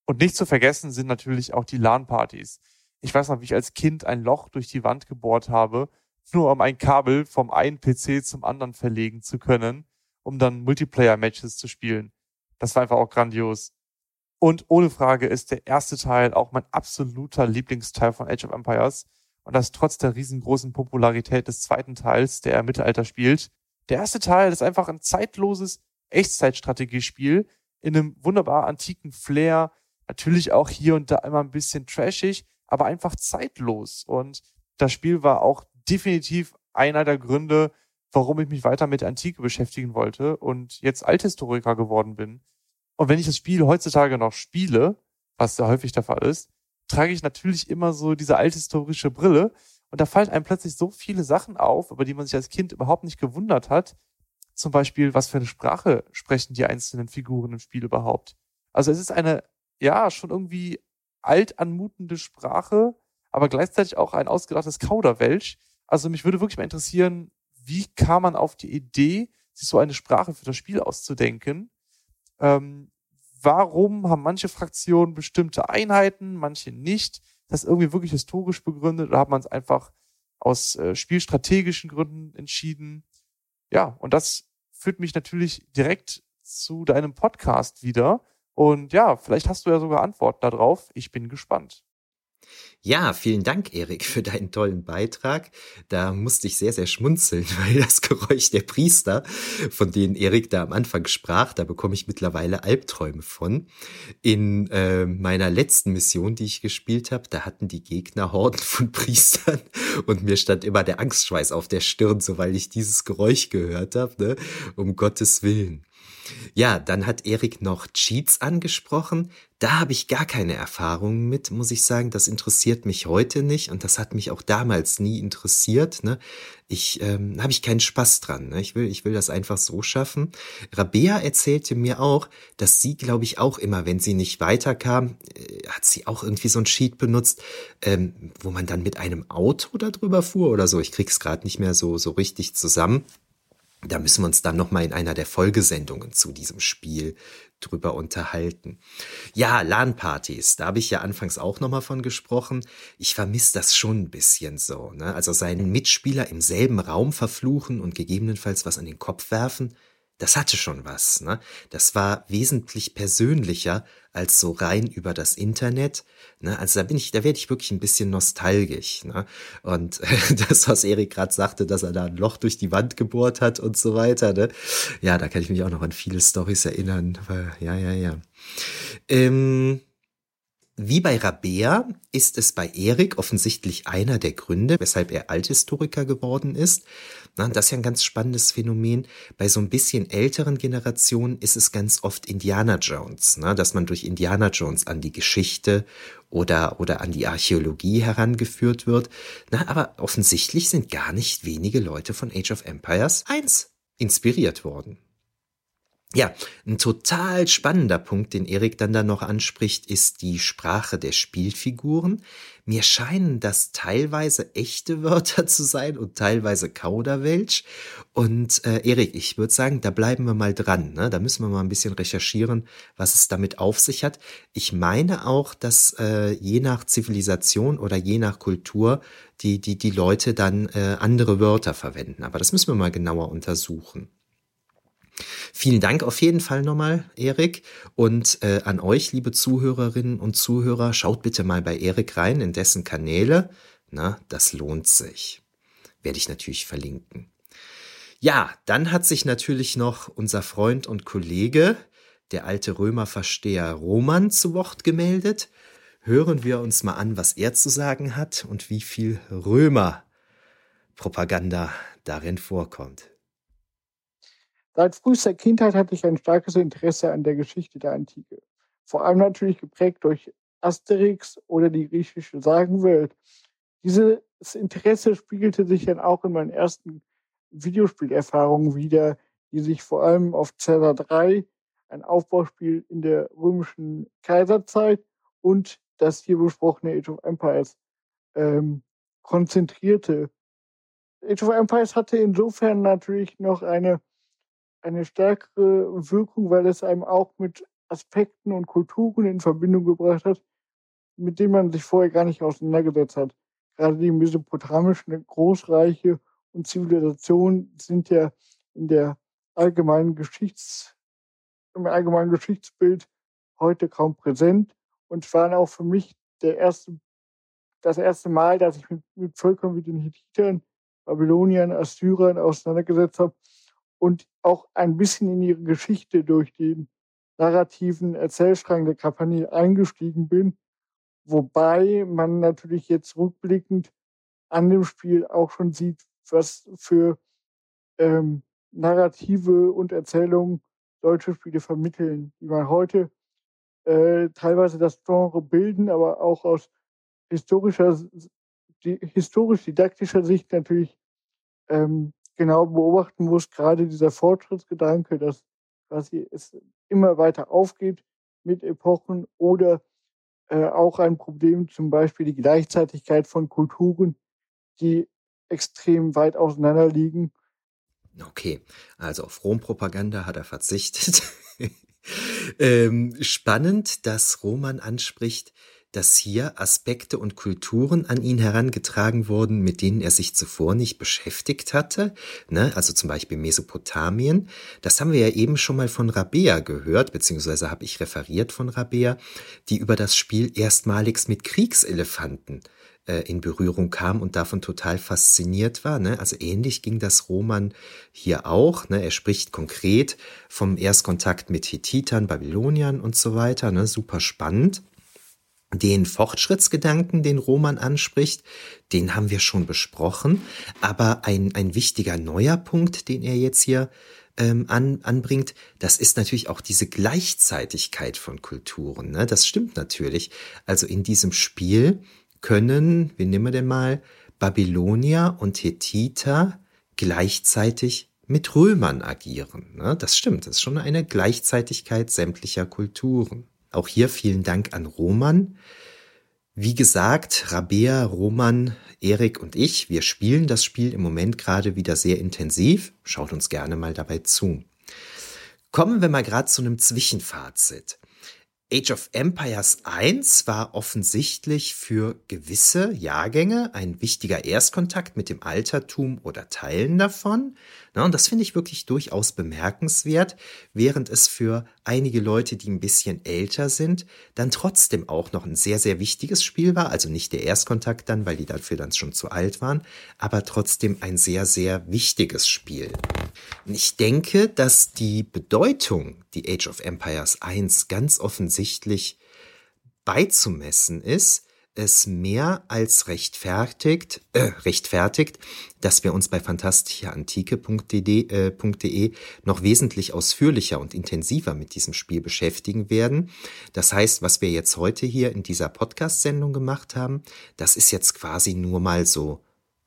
Speaker 3: Und nicht zu vergessen sind natürlich auch die LAN-Partys. Ich weiß noch, wie ich als Kind ein Loch durch die Wand gebohrt habe, nur um ein Kabel vom einen PC zum anderen verlegen zu können, um dann Multiplayer-Matches zu spielen. Das war einfach auch grandios. Und ohne Frage ist der erste Teil auch mein absoluter Lieblingsteil von Age of Empires. Und das trotz der riesengroßen Popularität des zweiten Teils, der im Mittelalter spielt. Der erste Teil ist einfach ein zeitloses Echtzeitstrategiespiel in einem wunderbar antiken Flair. Natürlich auch hier und da immer ein bisschen trashig, aber einfach zeitlos. Und das Spiel war auch definitiv einer der Gründe, warum ich mich weiter mit Antike beschäftigen wollte und jetzt Althistoriker geworden bin. Und wenn ich das Spiel heutzutage noch spiele, was sehr häufig der Fall ist, trage ich natürlich immer so diese althistorische Brille und da fallen einem plötzlich so viele Sachen auf, über die man sich als Kind überhaupt nicht gewundert hat. Zum Beispiel, was für eine Sprache sprechen die einzelnen Figuren im Spiel überhaupt? Also es ist eine, ja, schon irgendwie alt anmutende Sprache, aber gleichzeitig auch ein ausgedachtes Kauderwelsch. Also mich würde wirklich mal interessieren, wie kam man auf die Idee, sich so eine Sprache für das Spiel auszudenken? Ähm, warum haben manche Fraktionen bestimmte Einheiten, manche nicht? Das irgendwie wirklich historisch begründet oder hat man es einfach aus äh, spielstrategischen Gründen entschieden? Ja, und das führt mich natürlich direkt zu deinem Podcast wieder. Und ja, vielleicht hast du ja sogar Antworten darauf. Ich bin gespannt.
Speaker 1: Ja, vielen Dank, Erik, für deinen tollen Beitrag. Da musste ich sehr, sehr schmunzeln, <laughs> weil das Geräusch der Priester, von denen Erik da am Anfang sprach, da bekomme ich mittlerweile Albträume von. In äh, meiner letzten Mission, die ich gespielt habe, da hatten die Gegner Horden von <laughs> Priestern und mir stand immer der Angstschweiß auf der Stirn, so weil ich dieses Geräusch gehört habe, ne? um Gottes Willen. Ja, dann hat Erik noch Cheats angesprochen. Da habe ich gar keine Erfahrungen mit, muss ich sagen. Das interessiert mich heute nicht und das hat mich auch damals nie interessiert. Ne? Ich ähm, habe ich keinen Spaß dran. Ne? Ich will, ich will das einfach so schaffen. Rabea erzählte mir auch, dass sie, glaube ich, auch immer, wenn sie nicht weiterkam, äh, hat sie auch irgendwie so ein Cheat benutzt, ähm, wo man dann mit einem Auto darüber fuhr oder so. Ich krieg's gerade nicht mehr so so richtig zusammen. Da müssen wir uns dann nochmal in einer der Folgesendungen zu diesem Spiel drüber unterhalten. Ja, LAN-Partys, da habe ich ja anfangs auch nochmal von gesprochen. Ich vermisse das schon ein bisschen so. Ne? Also seinen Mitspieler im selben Raum verfluchen und gegebenenfalls was an den Kopf werfen, das hatte schon was. Ne? Das war wesentlich persönlicher als so rein über das Internet. Ne? Also da bin ich, da werde ich wirklich ein bisschen nostalgisch. Ne? Und <laughs> das, was Erik gerade sagte, dass er da ein Loch durch die Wand gebohrt hat und so weiter. Ne? Ja, da kann ich mich auch noch an viele Stories erinnern. Ja, ja, ja. Ähm, wie bei Rabea ist es bei Erik offensichtlich einer der Gründe, weshalb er Althistoriker geworden ist. das ist ja ein ganz spannendes Phänomen. Bei so ein bisschen älteren Generationen ist es ganz oft Indiana Jones, dass man durch Indiana Jones an die Geschichte oder, oder an die Archäologie herangeführt wird. Na, aber offensichtlich sind gar nicht wenige Leute von Age of Empires 1 inspiriert worden. Ja, ein total spannender Punkt, den Erik dann da noch anspricht, ist die Sprache der Spielfiguren. Mir scheinen das teilweise echte Wörter <laughs> zu sein und teilweise Kauderwelsch. Und äh, Erik, ich würde sagen, da bleiben wir mal dran. Ne? Da müssen wir mal ein bisschen recherchieren, was es damit auf sich hat. Ich meine auch, dass äh, je nach Zivilisation oder je nach Kultur die, die, die Leute dann äh, andere Wörter verwenden. Aber das müssen wir mal genauer untersuchen. Vielen Dank auf jeden Fall nochmal, Erik. Und äh, an euch, liebe Zuhörerinnen und Zuhörer, schaut bitte mal bei Erik rein in dessen Kanäle. Na, das lohnt sich. Werde ich natürlich verlinken. Ja, dann hat sich natürlich noch unser Freund und Kollege, der alte Römerversteher Roman, zu Wort gemeldet. Hören wir uns mal an, was er zu sagen hat und wie viel Römer-Propaganda darin vorkommt.
Speaker 4: Seit frühester Kindheit hatte ich ein starkes Interesse an der Geschichte der Antike. Vor allem natürlich geprägt durch Asterix oder die griechische Sagenwelt. Dieses Interesse spiegelte sich dann auch in meinen ersten Videospielerfahrungen wieder, die sich vor allem auf Caesar 3, ein Aufbauspiel in der römischen Kaiserzeit und das hier besprochene Age of Empires ähm, konzentrierte. Age of Empires hatte insofern natürlich noch eine eine stärkere Wirkung, weil es einem auch mit Aspekten und Kulturen in Verbindung gebracht hat, mit denen man sich vorher gar nicht auseinandergesetzt hat. Gerade die mesopotamischen Großreiche und Zivilisationen sind ja in der allgemeinen Geschichts, im allgemeinen Geschichtsbild heute kaum präsent und waren auch für mich der erste, das erste Mal, dass ich mit, mit Völkern wie den Hittitern, Babyloniern, Assyrern auseinandergesetzt habe und auch ein bisschen in ihre Geschichte durch den narrativen Erzählstrang der Kampagne eingestiegen bin. Wobei man natürlich jetzt rückblickend an dem Spiel auch schon sieht, was für ähm, Narrative und Erzählungen deutsche Spiele vermitteln, die man heute äh, teilweise das Genre bilden, aber auch aus historischer, historisch-didaktischer Sicht natürlich ähm, genau beobachten muss, gerade dieser Fortschrittsgedanke, dass quasi es immer weiter aufgeht mit Epochen oder äh, auch ein Problem, zum Beispiel die Gleichzeitigkeit von Kulturen, die extrem weit auseinander liegen.
Speaker 1: Okay, also auf Rompropaganda hat er verzichtet. <laughs> ähm, spannend, dass Roman anspricht, dass hier Aspekte und Kulturen an ihn herangetragen wurden, mit denen er sich zuvor nicht beschäftigt hatte. Ne? Also zum Beispiel Mesopotamien. Das haben wir ja eben schon mal von Rabea gehört, beziehungsweise habe ich referiert von Rabea, die über das Spiel erstmalig mit Kriegselefanten äh, in Berührung kam und davon total fasziniert war. Ne? Also ähnlich ging das Roman hier auch. Ne? Er spricht konkret vom Erstkontakt mit Hethitern, Babyloniern und so weiter. Ne? Super spannend. Den Fortschrittsgedanken, den Roman anspricht, den haben wir schon besprochen. Aber ein, ein wichtiger neuer Punkt, den er jetzt hier ähm, an, anbringt, das ist natürlich auch diese Gleichzeitigkeit von Kulturen. Ne? Das stimmt natürlich. Also in diesem Spiel können, wie nehmen wir denn mal, Babylonier und Hethiter gleichzeitig mit Römern agieren. Ne? Das stimmt, das ist schon eine Gleichzeitigkeit sämtlicher Kulturen. Auch hier vielen Dank an Roman. Wie gesagt, Rabea, Roman, Erik und ich, wir spielen das Spiel im Moment gerade wieder sehr intensiv. Schaut uns gerne mal dabei zu. Kommen wir mal gerade zu einem Zwischenfazit. Age of Empires 1 war offensichtlich für gewisse Jahrgänge ein wichtiger Erstkontakt mit dem Altertum oder Teilen davon. Na, und das finde ich wirklich durchaus bemerkenswert, während es für einige Leute, die ein bisschen älter sind, dann trotzdem auch noch ein sehr, sehr wichtiges Spiel war. Also nicht der Erstkontakt dann, weil die dafür dann schon zu alt waren, aber trotzdem ein sehr, sehr wichtiges Spiel. Und ich denke, dass die Bedeutung, die Age of Empires 1 ganz offensichtlich beizumessen ist, es mehr als rechtfertigt, äh, rechtfertigt, dass wir uns bei fantastischeantike.de äh, noch wesentlich ausführlicher und intensiver mit diesem Spiel beschäftigen werden. Das heißt, was wir jetzt heute hier in dieser Podcast-Sendung gemacht haben, das ist jetzt quasi nur mal so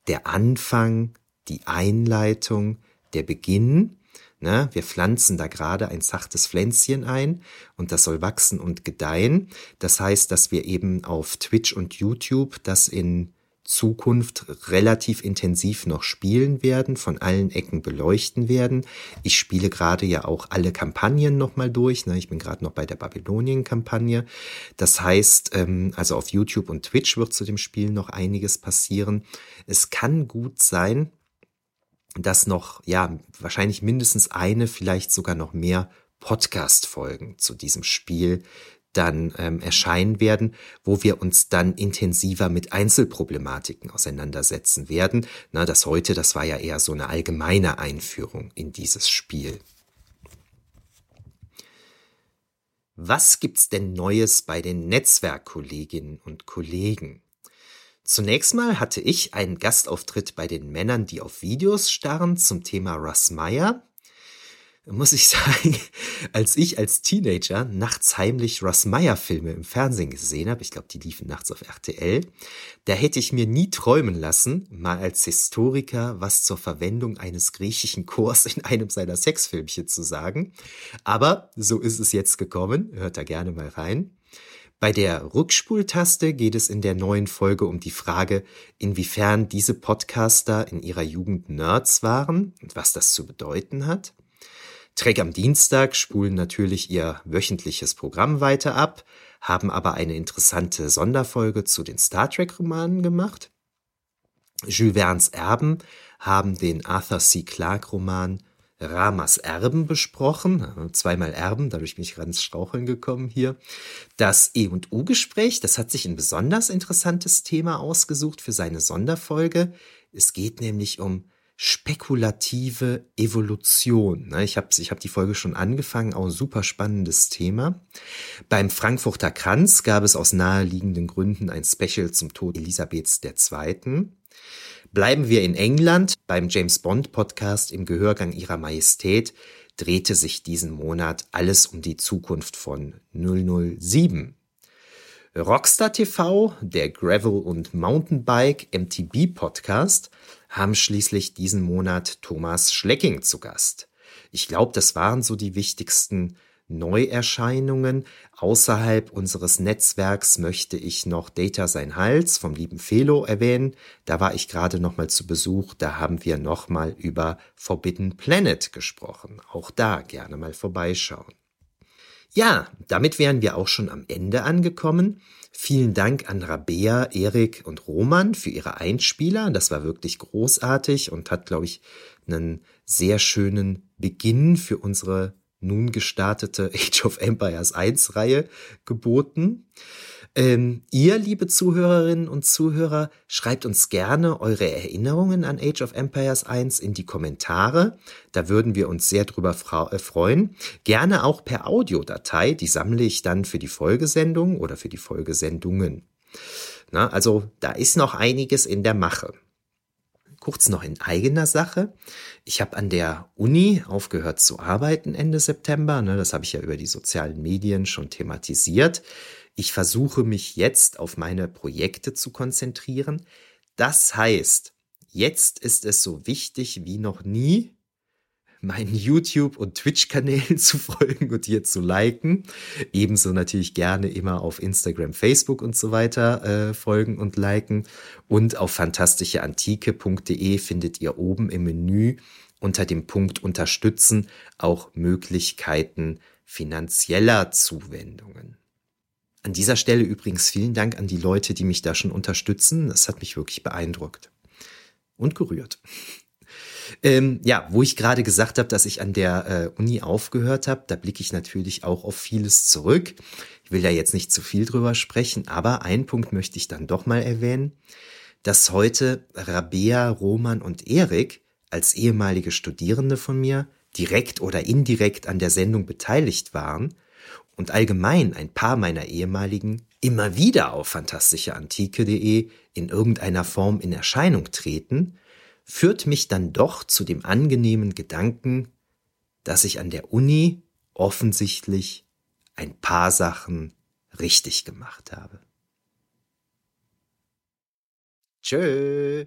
Speaker 1: der Anfang, die Einleitung, der Beginn Ne? Wir pflanzen da gerade ein zartes Pflänzchen ein und das soll wachsen und gedeihen. Das heißt, dass wir eben auf Twitch und YouTube das in Zukunft relativ intensiv noch spielen werden, von allen Ecken beleuchten werden. Ich spiele gerade ja auch alle Kampagnen nochmal durch. Ne? Ich bin gerade noch bei der Babylonien-Kampagne. Das heißt, ähm, also auf YouTube und Twitch wird zu dem Spiel noch einiges passieren. Es kann gut sein, dass noch, ja, wahrscheinlich mindestens eine, vielleicht sogar noch mehr Podcast-Folgen zu diesem Spiel dann ähm, erscheinen werden, wo wir uns dann intensiver mit Einzelproblematiken auseinandersetzen werden. Na, das heute, das war ja eher so eine allgemeine Einführung in dieses Spiel. Was gibt's denn Neues bei den Netzwerkkolleginnen und Kollegen? Zunächst mal hatte ich einen Gastauftritt bei den Männern, die auf Videos starren zum Thema Russ Meyer. Muss ich <laughs> sagen, als ich als Teenager nachts heimlich Russ Meyer Filme im Fernsehen gesehen habe, ich glaube, die liefen nachts auf RTL, da hätte ich mir nie träumen lassen, mal als Historiker was zur Verwendung eines griechischen Chors in einem seiner Sexfilmchen zu sagen. Aber so ist es jetzt gekommen, hört da gerne mal rein. Bei der Rückspultaste geht es in der neuen Folge um die Frage, inwiefern diese Podcaster in ihrer Jugend Nerds waren und was das zu bedeuten hat. Trek am Dienstag spulen natürlich ihr wöchentliches Programm weiter ab, haben aber eine interessante Sonderfolge zu den Star Trek-Romanen gemacht. Jules Verne's Erben haben den Arthur C. Clarke-Roman Ramas Erben besprochen, zweimal Erben, dadurch bin ich gerade ins Straucheln gekommen hier. Das E und U-Gespräch, das hat sich ein besonders interessantes Thema ausgesucht für seine Sonderfolge. Es geht nämlich um spekulative Evolution. Ne, ich habe ich hab die Folge schon angefangen, auch ein super spannendes Thema. Beim Frankfurter Kranz gab es aus naheliegenden Gründen ein Special zum Tod Elisabeths II. Bleiben wir in England. Beim James Bond Podcast im Gehörgang ihrer Majestät drehte sich diesen Monat alles um die Zukunft von 007. Rockstar TV, der Gravel- und Mountainbike MTB Podcast, haben schließlich diesen Monat Thomas Schlecking zu Gast. Ich glaube, das waren so die wichtigsten Neuerscheinungen. Außerhalb unseres Netzwerks möchte ich noch Data sein Hals vom lieben Felo erwähnen. Da war ich gerade noch mal zu Besuch. Da haben wir noch mal über Forbidden Planet gesprochen. Auch da gerne mal vorbeischauen. Ja, damit wären wir auch schon am Ende angekommen. Vielen Dank an Rabea, Erik und Roman für ihre Einspieler. Das war wirklich großartig und hat, glaube ich, einen sehr schönen Beginn für unsere nun gestartete <laughs> Age of Empires 1 Reihe geboten. Ähm, ihr, liebe Zuhörerinnen und Zuhörer, schreibt uns gerne eure Erinnerungen an Age of Empires 1 in die Kommentare. Da würden wir uns sehr drüber äh, freuen. Gerne auch per Audiodatei. Die sammle ich dann für die Folgesendung oder für die Folgesendungen. Na, also da ist noch einiges in der Mache. Kurz noch in eigener Sache. Ich habe an der Uni aufgehört zu arbeiten Ende September. Ne, das habe ich ja über die sozialen Medien schon thematisiert. Ich versuche mich jetzt auf meine Projekte zu konzentrieren. Das heißt, jetzt ist es so wichtig wie noch nie, meinen YouTube- und Twitch-Kanälen <laughs> zu folgen und hier zu liken. Ebenso natürlich gerne immer auf Instagram, Facebook und so weiter äh, folgen und liken. Und auf fantastischeantike.de findet ihr oben im Menü unter dem Punkt Unterstützen auch Möglichkeiten finanzieller Zuwendungen. An dieser Stelle übrigens vielen Dank an die Leute, die mich da schon unterstützen. Das hat mich wirklich beeindruckt und gerührt. Ähm, ja, wo ich gerade gesagt habe, dass ich an der äh, Uni aufgehört habe, da blicke ich natürlich auch auf vieles zurück. Ich will da jetzt nicht zu viel drüber sprechen, aber einen Punkt möchte ich dann doch mal erwähnen, dass heute Rabea, Roman und Erik als ehemalige Studierende von mir direkt oder indirekt an der Sendung beteiligt waren und allgemein ein paar meiner ehemaligen immer wieder auf fantastischeantike.de in irgendeiner Form in Erscheinung treten, führt mich dann doch zu dem angenehmen Gedanken, dass ich an der Uni offensichtlich ein paar Sachen richtig gemacht habe. Tschö.